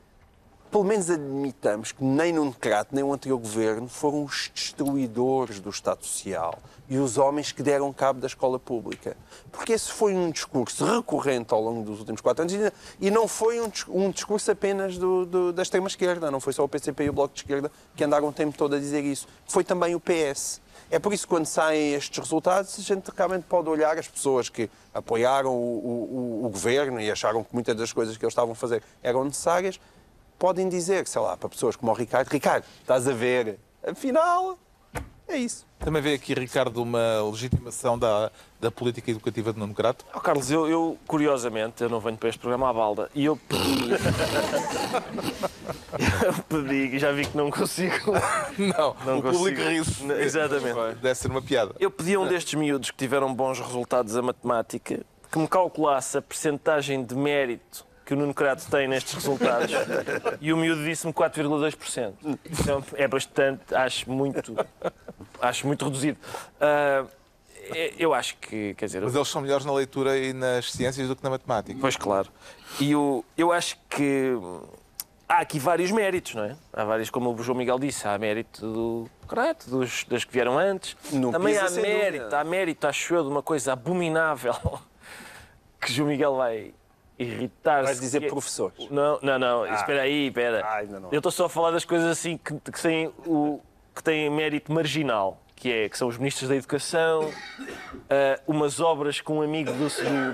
pelo menos admitamos que nem Nuno Crato, nem o anterior governo foram os destruidores do Estado Social e os homens que deram cabo da escola pública. Porque esse foi um discurso recorrente ao longo dos últimos quatro anos e- não foi um, um discurso apenas do- do- da extrema-esquerda, não foi só o PCP e o Bloco de Esquerda que andaram o tempo todo a dizer isso. Foi também o PS. É por isso que quando saem estes resultados, a gente realmente pode olhar as pessoas que apoiaram o, o- o governo e acharam que muitas das coisas que eles estavam a fazer eram necessárias, podem dizer, sei lá, para pessoas como o Ricardo, Ricardo, estás a ver, afinal, é isso. Também vê aqui, Ricardo, uma legitimação da, da política educativa de Nuno Crato. Oh, Carlos, eu, eu, curiosamente, eu não venho para este programa à balda e eu pedi. eu pedi, já vi que não consigo. Não, Não o consigo. público ri-se. Exatamente. Deve ser uma piada. Eu pedi a um destes miúdos que tiveram bons resultados a matemática que me calculasse a percentagem de mérito que o Nuno Crato tem nestes resultados e o miúdo disse-me 4,2%. Então é bastante, acho muito, acho muito reduzido. É- eu acho que, quer dizer, Mas eles são melhores na leitura e nas ciências do que na matemática. Pois claro. E o, eu acho que há aqui vários méritos, não é? Há vários, como o João Miguel disse, há mérito do Crato, dos, das que vieram antes. No Também há mérito, dúvida. há mérito, acho eu, de uma coisa abominável que João Miguel vai irritar-se. Vais dizer que é- professores. Não, não, não. Espera aí, espera. Ah, ainda não. Eu estou só a falar das coisas assim que, que têm o que têm mérito marginal, que, é, que são os ministros da Educação, ah, umas obras que um amigo do,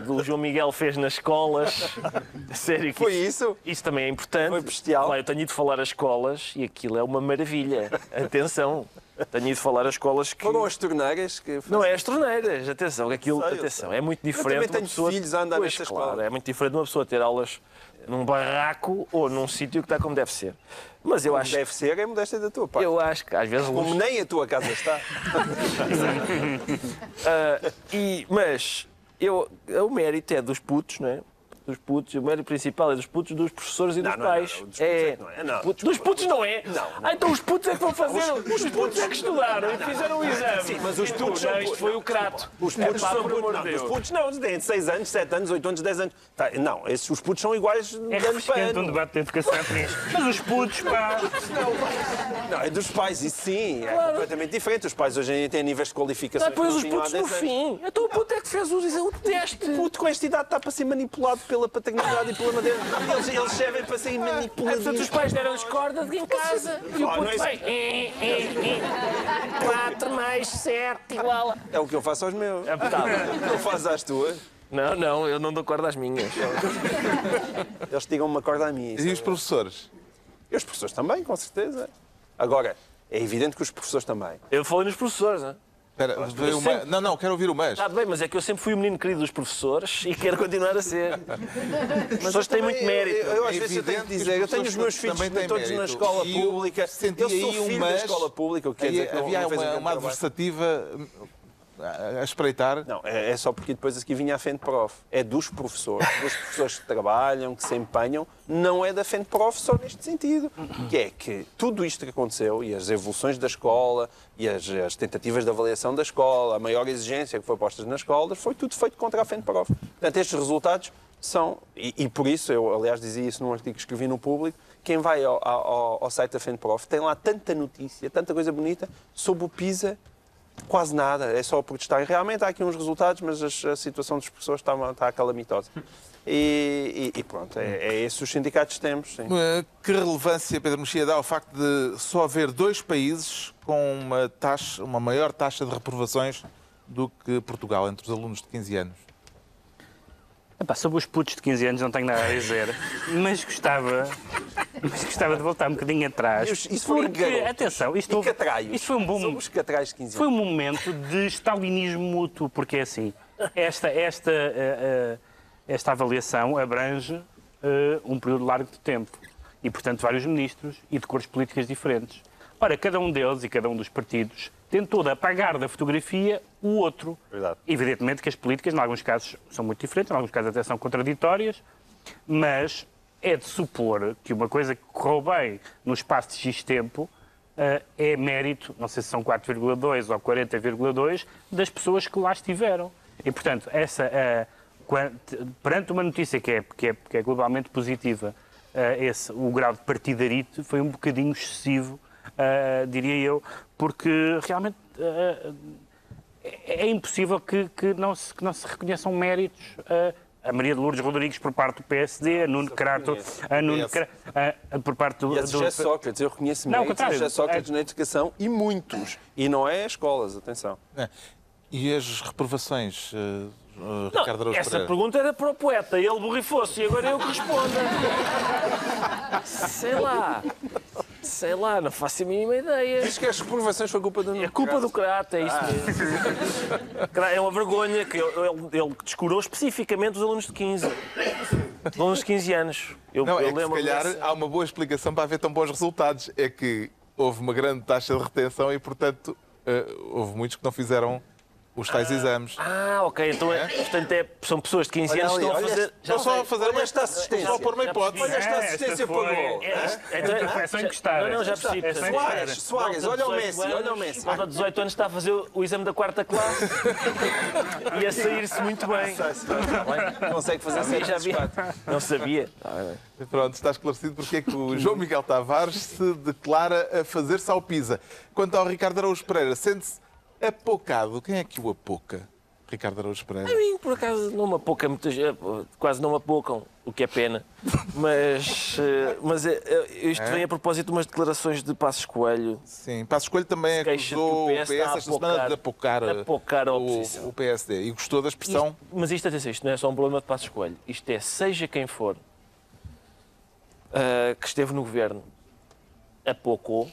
do- do João Miguel fez nas escolas. Sério, que Foi isso, isso? isso também é importante. Foi bestial. Lá, eu tenho ido falar às escolas e aquilo é uma maravilha. Atenção, tenho ido falar às escolas que. Foram as torneiras que. Não é as torneiras, atenção, aquilo, sei, eu atenção, é muito diferente. também uma tenho pessoa, filhos a andar pois, nessa claro, escola. é muito diferente uma pessoa ter aulas num barraco ou num sítio que está como deve ser. Mas eu acho, Deve ser, é modéstia da tua parte. eu acho que às vezes Como nem a tua casa está. Ah, e, mas eu, o mérito é dos putos, não é? Dos putos, o mérito principal é dos putos, dos professores e dos não, pais. não, dos putos é não é, não. Putos- dos putos não é? Não, Ah, então os putos é que vão fazer. Os, putos é que estudaram e fizeram o exame. Sim, mas os E putos não, isto putos. foi o crato. Os putos É pá, são putos. Não, os putos não, têm 6 anos, 7 anos, 8 anos, 10 anos. Tá, não, esses, os putos são iguais de É ano para refrescante um ano. debate de educação. Mas os putos, pá. Não, é dos pais, isso sim, é completamente diferente. Os pais hoje em dia têm níveis de qualificação. Ah, pois os putos no fim. Então o puto é que fez o teste. O puto com esta idade está para ser manipulado pela paternidade e pela madeira. Eles, eles servem para serem Portanto, manipuladinhos. os pais deram-lhes corda em casa e o Ah, puto é vai. 4 mais 7 igual. a- É o que eu faço aos meus. É. Não fazes às tuas. Não, não, eu não dou corda às minhas. Eles tigam uma corda a mim. E os professores? E os professores também, com certeza. Agora, é evidente que os professores também. Eu falei nos professores, não é? Veio eu uma- sempre- Não, não, quero ouvir o mas. Está bem, mas é que eu sempre fui o menino querido dos professores e quero continuar a ser. Os professores têm muito mérito. Eu, eu, às É vezes eu tenho que que os dizer, eu tenho os meus filhos todos na mérito. escola E eu pública. senti eu sou aí um filho mas- da escola pública, o que quer dizer que não, havia não um uma, uma adversativa a espreitar. Não, é, é só porque depois aqui vinha a FENPROF. É dos professores, dos professores que trabalham, que se empenham, não é da FENPROF só neste sentido. Que é que tudo isto que aconteceu, e as evoluções da escola, e as, as tentativas de avaliação da escola, a maior exigência que foi posta nas escolas, foi tudo feito contra a FENPROF. Portanto, estes resultados são, e, e por isso, eu aliás dizia isso num artigo que escrevi no público, quem vai ao, ao- ao site da FENPROF tem lá tanta notícia, tanta coisa bonita sobre o PISA Quase nada, é só protestar. E realmente há aqui uns resultados, mas as- a situação dos professores está, está calamitosa. E, e- e pronto, é, é esses os sindicatos que temos. sim. Uh, Que relevância, Pedro Mexia, dá ao facto de só haver dois países com uma, taxa, uma maior taxa de reprovações do que Portugal, entre os alunos de 15 anos? Epá, sobre os putos de 15 anos não tenho nada a dizer, mas gostava, mas gostava de voltar um bocadinho atrás. Isso- porque, atenção, isto, isto foi um bom São os catraios de 15 Foi anos. um momento de stalinismo mútuo, porque é assim, esta, esta, eh, eh, esta avaliação abrange eh, um período largo de tempo e, portanto, vários ministros e de cores políticas diferentes. Ora, cada um deles e cada um dos partidos tentou de apagar da fotografia o outro. Verdade. Evidentemente que as políticas, em alguns casos, são muito diferentes, em alguns casos até são contraditórias, mas é de supor que uma coisa que correu bem no espaço de X tempo eh, é mérito, não sei se são 4,2 ou 40,2, das pessoas que lá estiveram. E, portanto, essa, quan- perante uma notícia que é, que é, que é globalmente positiva, eh, esse, o grau de partidarite foi um bocadinho excessivo, diria eu, porque realmente é, impossível que, que não se, que não se reconheçam méritos a Maria de Lourdes Rodrigues por parte do PSD, a Nuno Crato, a Nuno Conheço. Cra- a- a- por parte do, E a do- José Sócrates, eu reconheço Não, de contrário. José Sócrates É- na educação e muitos. E não é escolas, atenção. É. E as reprovações, uh, uh, Não, Ricardo Araújo essa Pereira? pergunta era para o poeta, ele borrifou-se e agora eu que responda. Sei lá. Sei lá, não faço a mínima ideia. Diz que as reprovações foi culpa do É culpa do Crato, é isso mesmo. Cra- É uma vergonha que ele, ele, descurou especificamente os alunos de 15. Os alunos de 15 anos. Eu, Não, eu é que se calhar dessa- há uma boa explicação para haver tão bons resultados. É que houve uma grande taxa de retenção e, portanto, uh, houve muitos que não fizeram os tais exames. Ah, ok. Então é, portanto, é- são pessoas de 15 Olha anos que estão a fazer. Estou só a fazer olha uma esta assistência. Só a pôr uma hipótese. Olha esta É, assistência esta para foi- gol. É, então- foi só encostar. Não, não, já percebi. é Soares. Soares, olha o 18 Messi, anos, olha o Messi. Malta de 18 anos está a fazer o exame da quarta classe e a sair-se muito bem. Consegue fazer Sabia, já vi. Não sabia. Pronto, está esclarecido porque é que o João Miguel Tavares se declara a fazer-se ao Pisa. Quanto ao Ricardo Araújo Pereira, sente-se apocado. Quem é que o apoca? Ricardo Araújo Pereira. A mim, por acaso, não me apoca muitas quase não me apocam o que é pena. Mas, eh, mas é, é, isto É? vem a propósito de umas declarações de Passos Coelho. Sim, Passos Coelho também acusou que o o PS PS está a esta semana de apocar, apocar a o, oposição. o PSD e gostou da expressão. Isto- mas isto, atenção, isto não é só um problema de Passos Coelho. Isto é, seja quem for ah, que esteve no governo, apocou,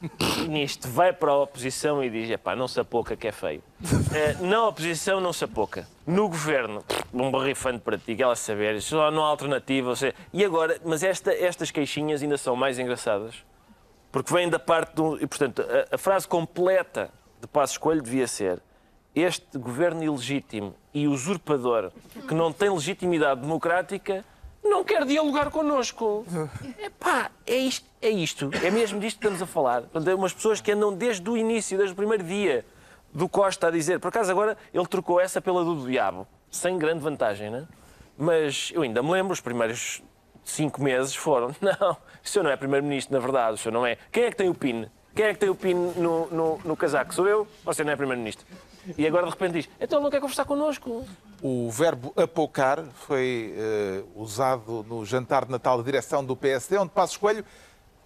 nisto vai para a oposição e diz: epá, não se apoca que é feio. Ah, na oposição não se apoca. No governo, um barrifante para ti, ela saber, só não há alternativa. ou seja, e agora, mas esta- estas queixinhas ainda são mais engraçadas, porque vêm da parte do. E, portanto, a, a frase completa de Passos Coelho devia ser: Este governo ilegítimo e usurpador, que não tem legitimidade democrática, não quer dialogar connosco. Epá, é isto, é isto. É mesmo disto que estamos a falar. Portanto, é umas pessoas que andam desde o início, desde o primeiro dia do Costa a dizer. Por acaso agora ele trocou essa pela do diabo, sem grande vantagem, não é? Mas eu ainda me lembro, os primeiros cinco meses foram. Não, o senhor não é primeiro-ministro, na verdade, o senhor não é. Quem é que tem o PIN? Quem é que tem o PIN no, no, no casaco? Sou eu? Ou você não é primeiro-ministro? E agora de repente diz: então ele não quer conversar connosco. O verbo apocar foi eh, usado no jantar de Natal da direção do PSD, onde Passos Coelho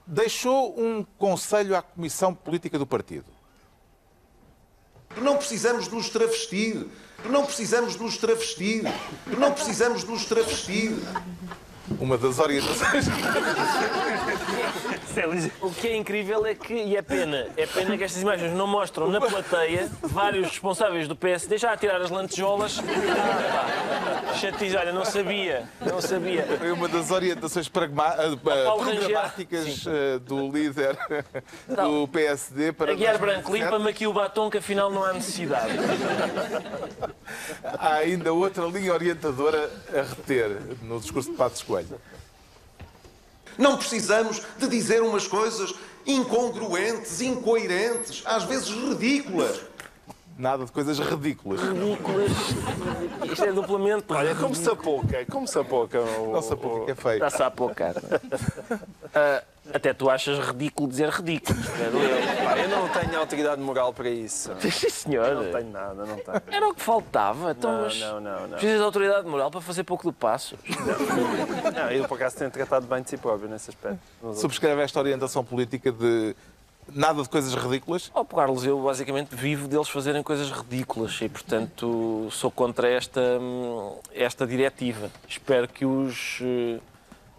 deixou um conselho à Comissão Política do Partido. Não precisamos de nos travestir. Não precisamos de nos travestir. Não precisamos de nos travestir. Uma das orientações. O que é incrível é que, e é pena, é pena que estas imagens não mostram na plateia vários responsáveis do PSD já a tirar as lantejoulas. Ah, pá, Chatice, olha, não sabia, não sabia. Foi uma das orientações pragma- eh, Rangel. programáticas eh, do líder do PSD para. Aguiar Branco, 2017. limpa-me aqui o batom que afinal não há necessidade. Há ainda outra linha orientadora a reter no discurso de Passos Coelho. Não precisamos de dizer umas coisas incongruentes, incoerentes, às vezes ridículas. Nada de coisas ridículas. Ridículas. Isto é duplamente. Olha, como se apoca, como se apoca. O, Nossa, porque é feio. Está-se a apocar. Ah, até tu achas ridículo dizer ridículo. eu. Não tenho autoridade moral para isso. Sim, senhor. Não tenho nada, não tenho. Era o que faltava. Então, Não, mas não, não, não. Precisas de autoridade moral para fazer pouco de passos. Não, eu por acaso tenho tratado bem de si próprio nesse aspecto. Subscreve esta orientação política de nada de coisas ridículas. Oh, Carlos, eu basicamente vivo deles fazerem coisas ridículas e, portanto, sou contra esta, esta diretiva. Espero que os eh,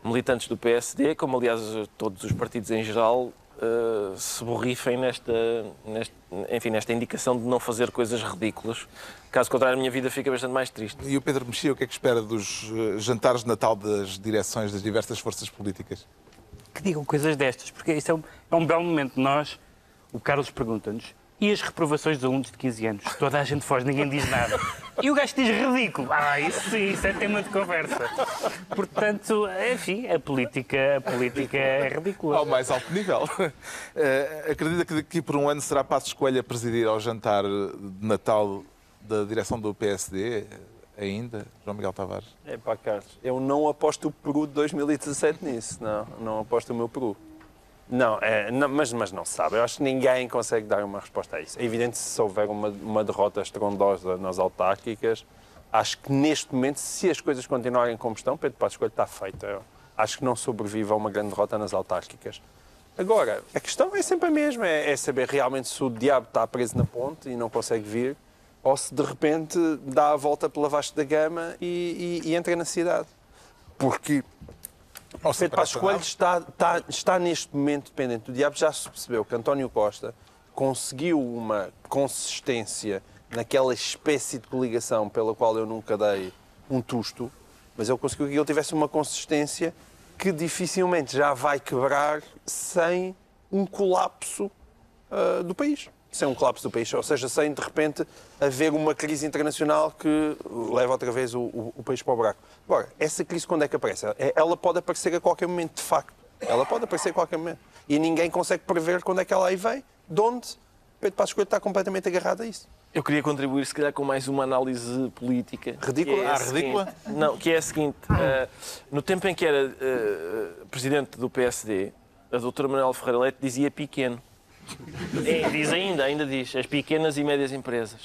militantes do PSD, como aliás todos os partidos em geral, eh, se borrifem nesta, neste- enfim, nesta indicação de não fazer coisas ridículas. Caso contrário, a minha vida fica bastante mais triste. E o Pedro Mexia, o que é que espera dos eh, jantares de Natal das direções das diversas forças políticas? Que digam coisas destas, porque isso é um, é um belo momento. Nós, o Carlos pergunta-nos, e as reprovações dos alunos de 15 anos? Toda a gente foge, ninguém diz nada. E o gajo diz ridículo. Ah, isso sim, isso é tema de conversa. Portanto, enfim, a política, a política é ridícula. Ao mais alto nível. Eh, acredita que daqui por um ano será Passos Coelho a presidir ao jantar de Natal da direção do PSD ainda, João Miguel Tavares? É pá, Carlos, eu não aposto o Peru de 2017 nisso. Não, não aposto o meu Peru. Não, é, não, mas, mas não se sabe. Eu acho que ninguém consegue dar uma resposta a isso. É evidente que se houver uma, uma derrota estrondosa nas autárquicas, acho que neste momento, se as coisas continuarem como estão, Pedro Passos Coelho está feito. Eu acho que não sobrevive a uma grande derrota nas autárquicas. Agora, a questão é sempre a mesma, é, é saber realmente se o diabo está preso na ponte e não consegue vir, ou se de repente dá a volta pela Vasco da Gama e, e- e entra na cidade. Porque Ou se Pedro Passos Coelho está, está, está neste momento dependente do diabo. Já se percebeu que António Costa conseguiu uma consistência naquela espécie de coligação pela qual eu nunca dei um tusto, mas ele conseguiu que ele tivesse uma consistência que dificilmente já vai quebrar sem um colapso ah, do país. Sem um colapso do país, ou seja, sem de repente haver uma crise internacional que leva outra vez o, o- o país para o buraco. Agora, essa crise quando é que aparece? É- Ela pode aparecer a qualquer momento, de facto. Ela pode aparecer a qualquer momento. E ninguém consegue prever quando é que ela aí vem, de onde Pedro Passos Coelho está completamente agarrado a isso. Eu queria contribuir, se calhar, com mais uma análise política. Ridícula? É Ah, seguinte- ridícula? Não, que é a seguinte. eh, no tempo em que era eh, presidente do PSD, a doutora Manuel Ferreira Leite dizia pequeno. Diz ainda, ainda diz, as pequenas e médias empresas.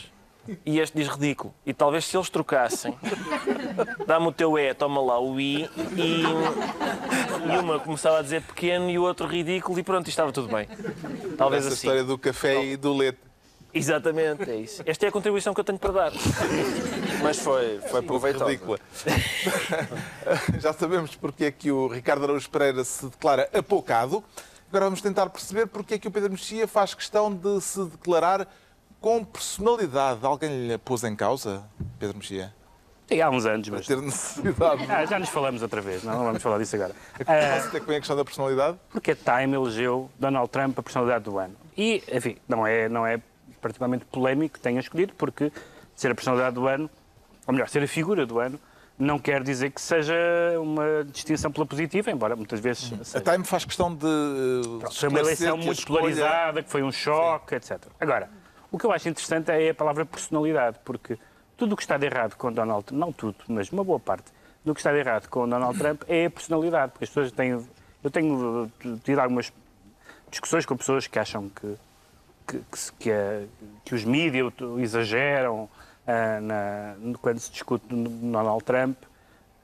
e este diz ridículo. E talvez se eles trocassem, dá-me o teu E, toma lá o I, e, e uma começava a dizer pequeno e o outro ridículo, e pronto, e estava tudo bem. Talvez Essa assim. história do café e do leite. Exatamente, é isso. Esta é a contribuição que eu tenho para dar. Mas foi, foi proveitoso. Ridícula. Já sabemos porque é que o Ricardo Araújo Pereira se declara apocado. Agora vamos tentar perceber porque é que o Pedro Mexia faz questão de se declarar com personalidade. Alguém lhe pôs em causa, Pedro Mexia? Sim, há uns anos, mas. Ter necessidade. Ah, já nos falamos outra vez, não, não vamos falar disso agora. Posso ter que vem a questão da personalidade? Porque a Time elegeu Donald Trump a personalidade do ano. E, enfim, não é, não é particularmente polémico que tenha escolhido, porque ser a personalidade do ano, ou melhor, ser a figura do ano, não quer dizer que seja uma distinção pela positiva, embora muitas vezes A seja. Time faz questão de. Foi uma eleição a muito escolha- polarizada, que foi um choque, etc. Agora, o que eu acho interessante é a palavra personalidade, porque tudo o que está de errado com Donald Trump, não tudo, mas uma boa parte do que está de errado com Donald Trump é a personalidade, porque as pessoas têm. Eu tenho tido algumas discussões com pessoas que acham que, que, que, que a- que os mídias exageram na- quando se discute do Donald Trump,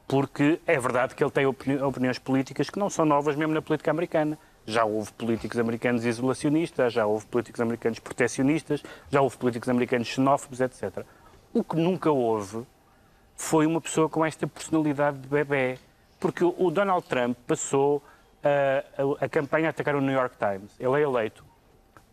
porque é verdade que ele tem opini- opiniões políticas que não são novas mesmo na política americana. Já houve políticos americanos isolacionistas, já houve políticos americanos protecionistas, já houve políticos americanos xenófobos, etc. O que nunca houve foi uma pessoa com esta personalidade de bebê. Porque o o Donald Trump passou ah, a, a campanha a atacar o New York Times. Ele é eleito.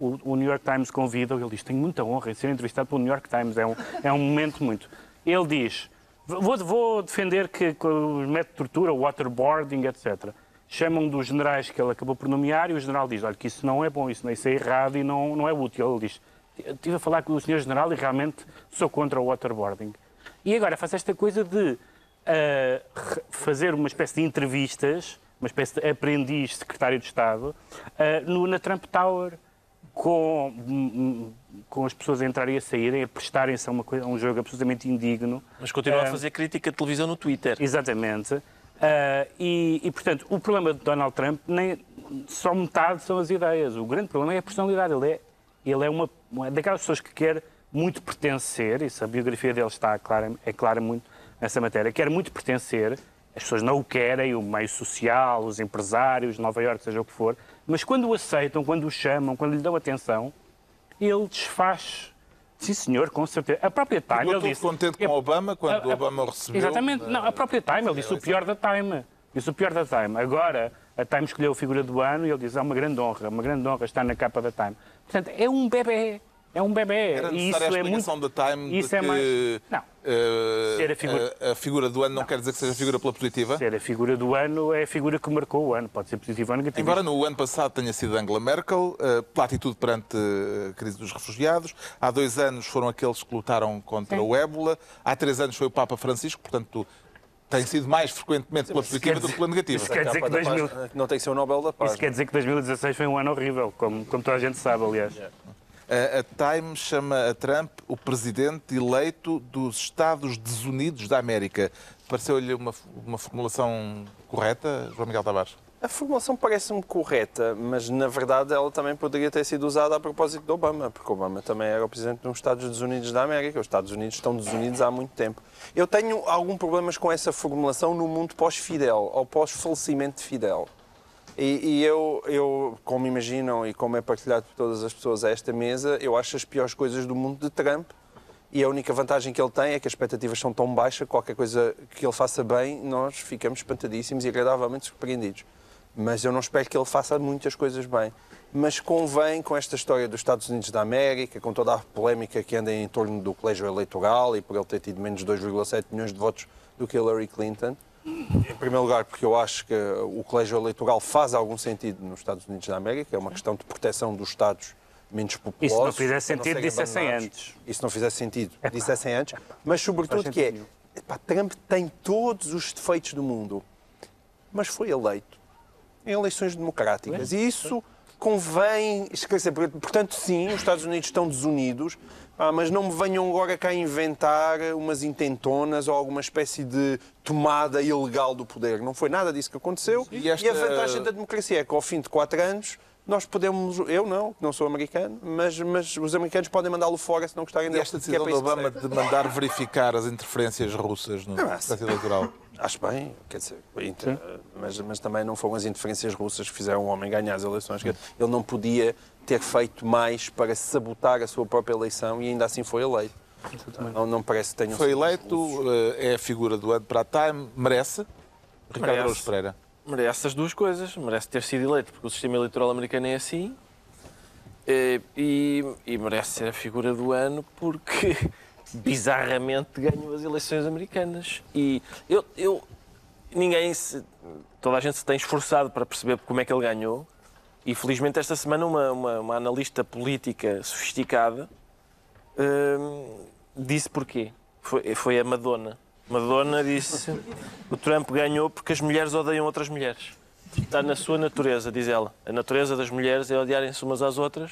O, o New York Times convida-o ele diz: Tenho muita honra em ser entrevistado pelo New York Times. É um, é um momento muito. Ele diz: Vou, vou defender que, o método de tortura, o waterboarding, etc. Chamam dos generais que ele acabou por nomear e o general diz: Olha, que isso não é bom, isso, isso é errado e não, não é útil. Ele diz: Estive a falar com o senhor general e realmente sou contra o waterboarding. E agora faz esta coisa de re- fazer uma espécie de entrevistas, uma espécie de aprendiz secretário de Estado, ah, no, na Trump Tower, com, hum, com as pessoas a entrarem e a saírem, a prestarem-se a, uma coisa- a um jogo absolutamente indigno. Mas continua Ah, a fazer crítica de televisão no Twitter. Exatamente. Ah, e, e, portanto, o problema de Donald Trump, nem, só metade são as ideias. O grande problema é a personalidade. Ele é, ele é uma, uma daquelas pessoas que quer muito pertencer, isso a biografia dele está clara, é clara muito nessa matéria, quer muito pertencer, as pessoas não o querem, o meio social, os empresários, Nova Iorque, seja o que for, mas quando o aceitam, quando o chamam, quando lhe dão atenção, ele desfaz. Sim, senhor, com certeza. A própria Time, todo disse... contente com É- Obama, quando a- a- Obama o recebeu. Exatamente. Não, a própria Time, ele disse o pior da Time. Disse o pior da Time. Agora, a Time escolheu a figura do ano e ele diz, é uma grande honra, uma grande honra estar na capa da Time. Portanto, é um bebê. É um bebê. Era e necessária isso a é muito... explicação da Time Isso de é que mais- Não. eh, Ser a figura- a, a figura do ano não quer dizer que seja a figura pela positiva? Ser a figura do ano é a figura que marcou o ano. Pode ser positivo ou negativo. Embora no ano passado tenha sido Angela Merkel, eh, pela atitude perante a crise dos refugiados, há dois anos foram aqueles que lutaram contra o ébola, há três anos foi o Papa Francisco, portanto tem sido mais frequentemente pela positiva do que pela negativa. isso quer dizer que da 2000 página, Não tem que ser o Nobel da Paz. Isso quer dizer que 2016 foi um ano horrível, como, como toda a gente sabe, aliás. A, a Time chama a Trump o presidente eleito dos Estados Desunidos da América. Pareceu-lhe uma, uma formulação correta, João Miguel Tavares? A formulação parece-me correta, mas na verdade ela também poderia ter sido usada a propósito de Obama, porque Obama também era o presidente dos Estados Desunidos da América. Os Estados Unidos estão desunidos há muito tempo. Eu tenho algum problemas com essa formulação no mundo pós-Fidel, ou pós-falecimento de Fidel. E, e eu, eu, como imaginam e como é partilhado por todas as pessoas a esta mesa, eu acho as piores coisas do mundo de Trump. E a única vantagem que ele tem é que as expectativas são tão baixas, qualquer coisa que ele faça bem, nós ficamos espantadíssimos e agradavelmente surpreendidos. Mas eu não espero que ele faça muitas coisas bem. Mas convém, com esta história dos Estados Unidos da América, com toda a polémica que anda em torno do colégio eleitoral e por ele ter tido menos de 2,7 milhões de votos do que Hillary Clinton, em primeiro lugar, porque eu acho que o colégio eleitoral faz algum sentido nos Estados Unidos da América, é uma questão de proteção dos Estados menos populosos. Isso não fizesse sentido, dissessem antes. Isso não fizesse sentido, dissessem antes. Mas, sobretudo, que é, epá, Trump tem todos os defeitos do mundo, mas foi eleito em eleições democráticas. E isso convém esclarecer. Portanto, sim, os Estados Unidos estão desunidos, ah, mas não me venham agora cá inventar umas intentonas ou alguma espécie de tomada ilegal do poder. Não foi nada disso que aconteceu. E esta- E a vantagem da democracia é que, ao fim de quatro anos, nós podemos, eu não, que não sou americano, mas, mas os americanos podem mandá-lo fora se não gostarem E dele. esta que é decisão para do Obama de mandar verificar as interferências russas no processo eleitoral. Acho bem, quer dizer, inter- mas, mas também não foram as interferêncies russas que fizeram o homem ganhar as eleições. Ele não podia ter feito mais para sabotar a sua própria eleição e ainda assim foi eleito. Não, não parece que tenham Foi eleito, eh, é a figura do ano para a Time, merece. Ricardo Merece. Araújo Pereira. Merece as duas coisas. Merece ter sido eleito, porque o sistema eleitoral americano é assim. Eh, E, e merece ser a figura do ano, porque bizarramente ganhou as eleições americanas. E eu, eu ninguém se, toda a gente se tem esforçado para perceber como é que ele ganhou. E felizmente esta semana uma, uma, uma analista política sofisticada hum, disse porquê. Foi, foi a Madonna. Madonna disse o Trump ganhou porque as mulheres odeiam outras mulheres. Está na sua natureza, diz ela. A natureza das mulheres é odiarem-se umas às outras.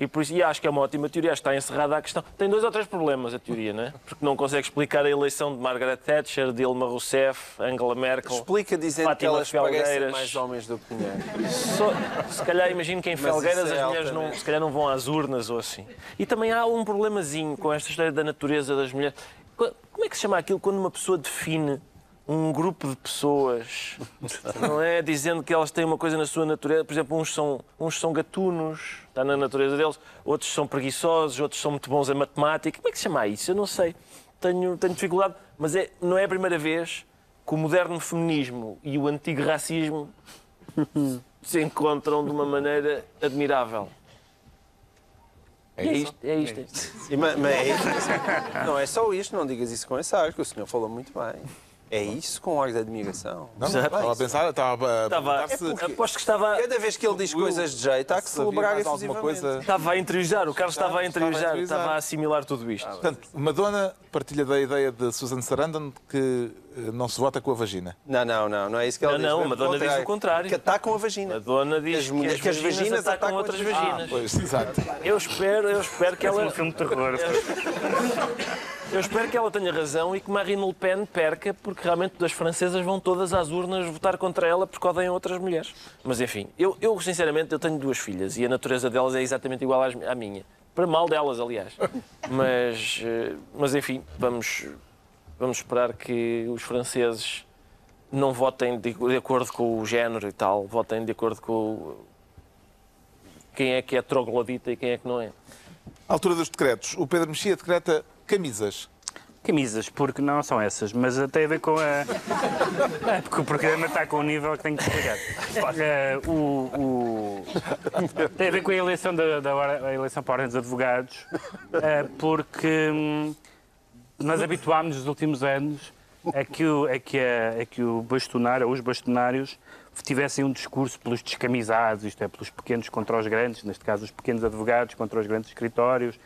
E por isso, e acho que é uma ótima teoria, que está encerrada a questão. Tem dois ou três problemas a teoria, não é? Porque não consegue explicar a eleição de Margaret Thatcher, Dilma Rousseff, Angela Merkel. Explica dizendo que Fátima elas parecem Felgueiras. mais homens do que mulheres. Só- se calhar imagino que em Mas Felgueiras é as mulheres não, se calhar não vão às urnas ou assim. E também há um problemazinho com esta história da natureza das mulheres. Co- Como é que se chama aquilo quando uma pessoa define um grupo de pessoas, não é? Dizendo que elas têm uma coisa na sua natureza. Por exemplo, uns são, uns são gatunos, está na natureza deles, outros são preguiçosos, outros são muito bons em matemática. Como é que se chama isso? Eu não sei. Tenho, tenho dificuldade. Mas é, não é a primeira vez que o moderno feminismo e o antigo racismo se encontram de uma maneira admirável. É é isto, é isto. é isto. E, ma- mas é isso. Não é só isto, não digas isso com esse ar, que o senhor falou muito bem. É isso com ar de admiração. Não, Exato. estava a pensar, estava a Estava, se- aposto que estava, Cada vez que ele diz coisas de jeito, há que celebrar alguma coisa. estava a interiorizar, o Carlos estava a Estava a interiorizar, interiorizar. estava a assimilar tudo isto. Portanto, Madonna partilha da ideia de Susan Sarandon que eh, não se vota com a vagina. Não, não, não, não é isso que ela Não, diz. não, Pelo Madonna diz o contrário. Que atacam a vagina. A dona diz As que, mulheres- as que as vaginas, vaginas atacam, atacam outras vaginas. Pois, exato. Eu espero, eu espero que ela... Um filme de terror. Eu espero que ela tenha razão e que Marine Le Pen perca, porque realmente as francesas vão todas às urnas votar contra ela porque odeiam outras mulheres. Mas enfim, eu, eu sinceramente eu tenho duas filhas e a natureza delas é exatamente igual às- à minha. Para mal delas, aliás. Mas, eh, mas enfim, vamos, vamos esperar que os franceses não votem de, de acordo com o género e tal, votem de acordo com quem é que é troglodita e quem é que não é. À altura dos decretos, o Pedro Mexia decreta camisas. Camisas, porque não são essas, mas tem a ver com a. É, porque o programa está com um nível que tenho que. É, o, o- Tem a ver com a eleição, da, da eleição para a Ordem dos Advogados, é, porque hum, nós habituámos nos últimos anos a que, o, a que, a, a que o bastonário, os bastonários, tivessem um discurso pelos descamisados, isto é, pelos pequenos contra os grandes, neste caso os pequenos advogados contra os grandes escritórios,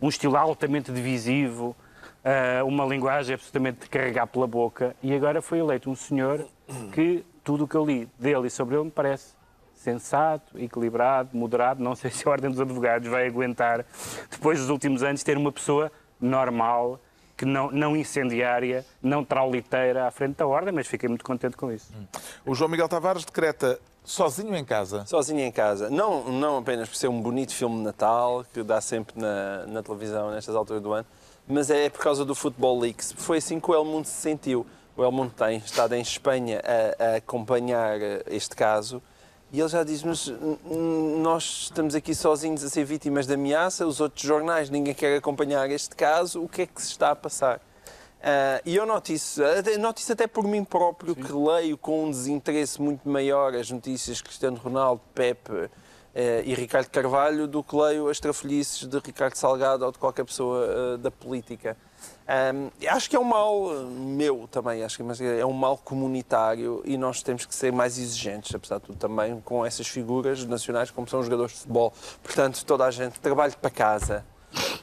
um estilo altamente divisivo, ah, uma linguagem absolutamente de carregar pela boca, e agora foi eleito um senhor que tudo o que eu li dele e sobre ele me parece sensato, equilibrado, moderado. Não sei se a Ordem dos Advogados vai aguentar, depois dos últimos anos, ter uma pessoa normal, que não, não incendiária, não trauliteira à frente da Ordem, mas fiquei muito contente com isso. O João Miguel Tavares decreta sozinho em casa. Sozinho em casa. Não, não apenas por ser um bonito filme de Natal, que dá sempre na, na televisão nestas alturas do ano, mas é por causa do Football Leaks. Foi assim que o El Mundo se sentiu. O El Mundo tem estado em Espanha a, a acompanhar eh, este caso e ele já diz, mas nós estamos aqui sozinhos a ser vítimas de ameaça, os outros jornais, ninguém quer acompanhar este caso, o que é que se está a passar? Ah, e eu noto isso, até- noto isso até por mim próprio, que leio com um desinteresse muito maior as notícias de Cristiano Ronaldo, Pepe eh, e Ricardo Carvalho do que leio as trafolhices de Ricardo Salgado ou de qualquer pessoa eh, da política. Ahm, acho que é um mal meu também, acho que é um mal comunitário e nós temos que ser mais exigentes, apesar de tudo, também com essas figuras nacionais como são os jogadores de futebol. Portanto, toda a gente trabalhe para casa.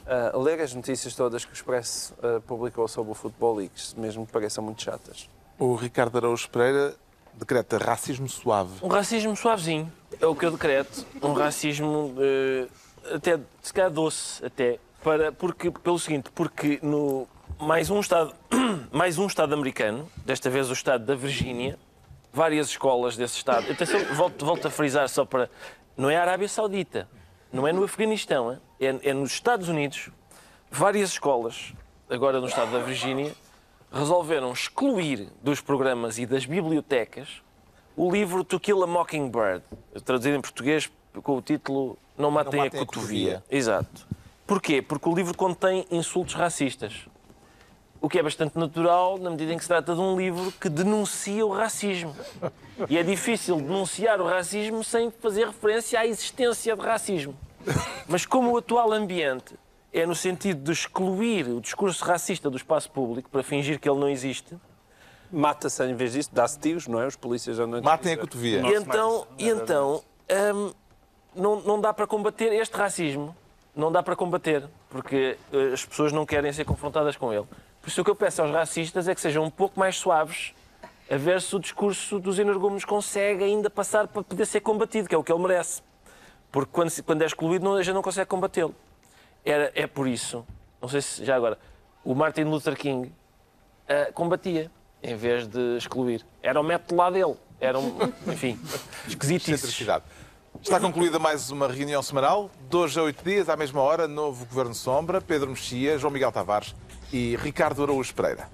Uh, ler as notícias todas que o Expresso uh, publicou sobre o Futebol Leagues, mesmo que pareçam muito chatas. O Ricardo Araújo Pereira decreta racismo suave. Um racismo suavezinho, é o que eu decreto. Um racismo eh, até, se calhar doce, até. Para, porque, pelo seguinte, porque no mais um Estado, mais um Estado americano, desta vez o Estado da Virgínia, várias escolas desse Estado. Atenção, volto, volto a frisar só para. não é a Arábia Saudita, não é no Afeganistão, é, é nos Estados Unidos. Várias escolas, agora no estado da Virgínia, resolveram excluir dos programas e das bibliotecas o livro To Kill a Mockingbird, traduzido em português com o título Não Matem, Matem a a Cotovia. Cotovia. Exato. Porquê? Porque o livro contém insultos racistas. O que é bastante natural na medida em que se trata de um livro que denuncia o racismo. E é difícil denunciar o racismo sem fazer referência à existência de racismo. Mas como o atual ambiente é no sentido de excluir o discurso racista do espaço público para fingir que ele não existe, Mata-se em vez disso, dá-se tiros, não é? Os polícias andam Matem a cotovia. e então, e então hum, não, não dá para combater este racismo. Não dá para combater, porque eh, as pessoas não querem ser confrontadas com ele. Por isso o que eu peço aos racistas é que sejam um pouco mais suaves a ver se o discurso dos energúmenos consegue ainda passar para poder ser combatido, que é o que ele merece. Porque quando, quando é excluído, não, a gente não consegue combatê-lo. Era, é por isso, não sei se já agora, o Martin Luther King ah, combatia em vez de excluir. Era o método lá dele. Era um, enfim. Excentricidade. Está concluída mais uma reunião semanal. De hoje a oito dias, à mesma hora, novo Governo Sombra, Pedro Mexia, João Miguel Tavares e Ricardo Araújo Pereira.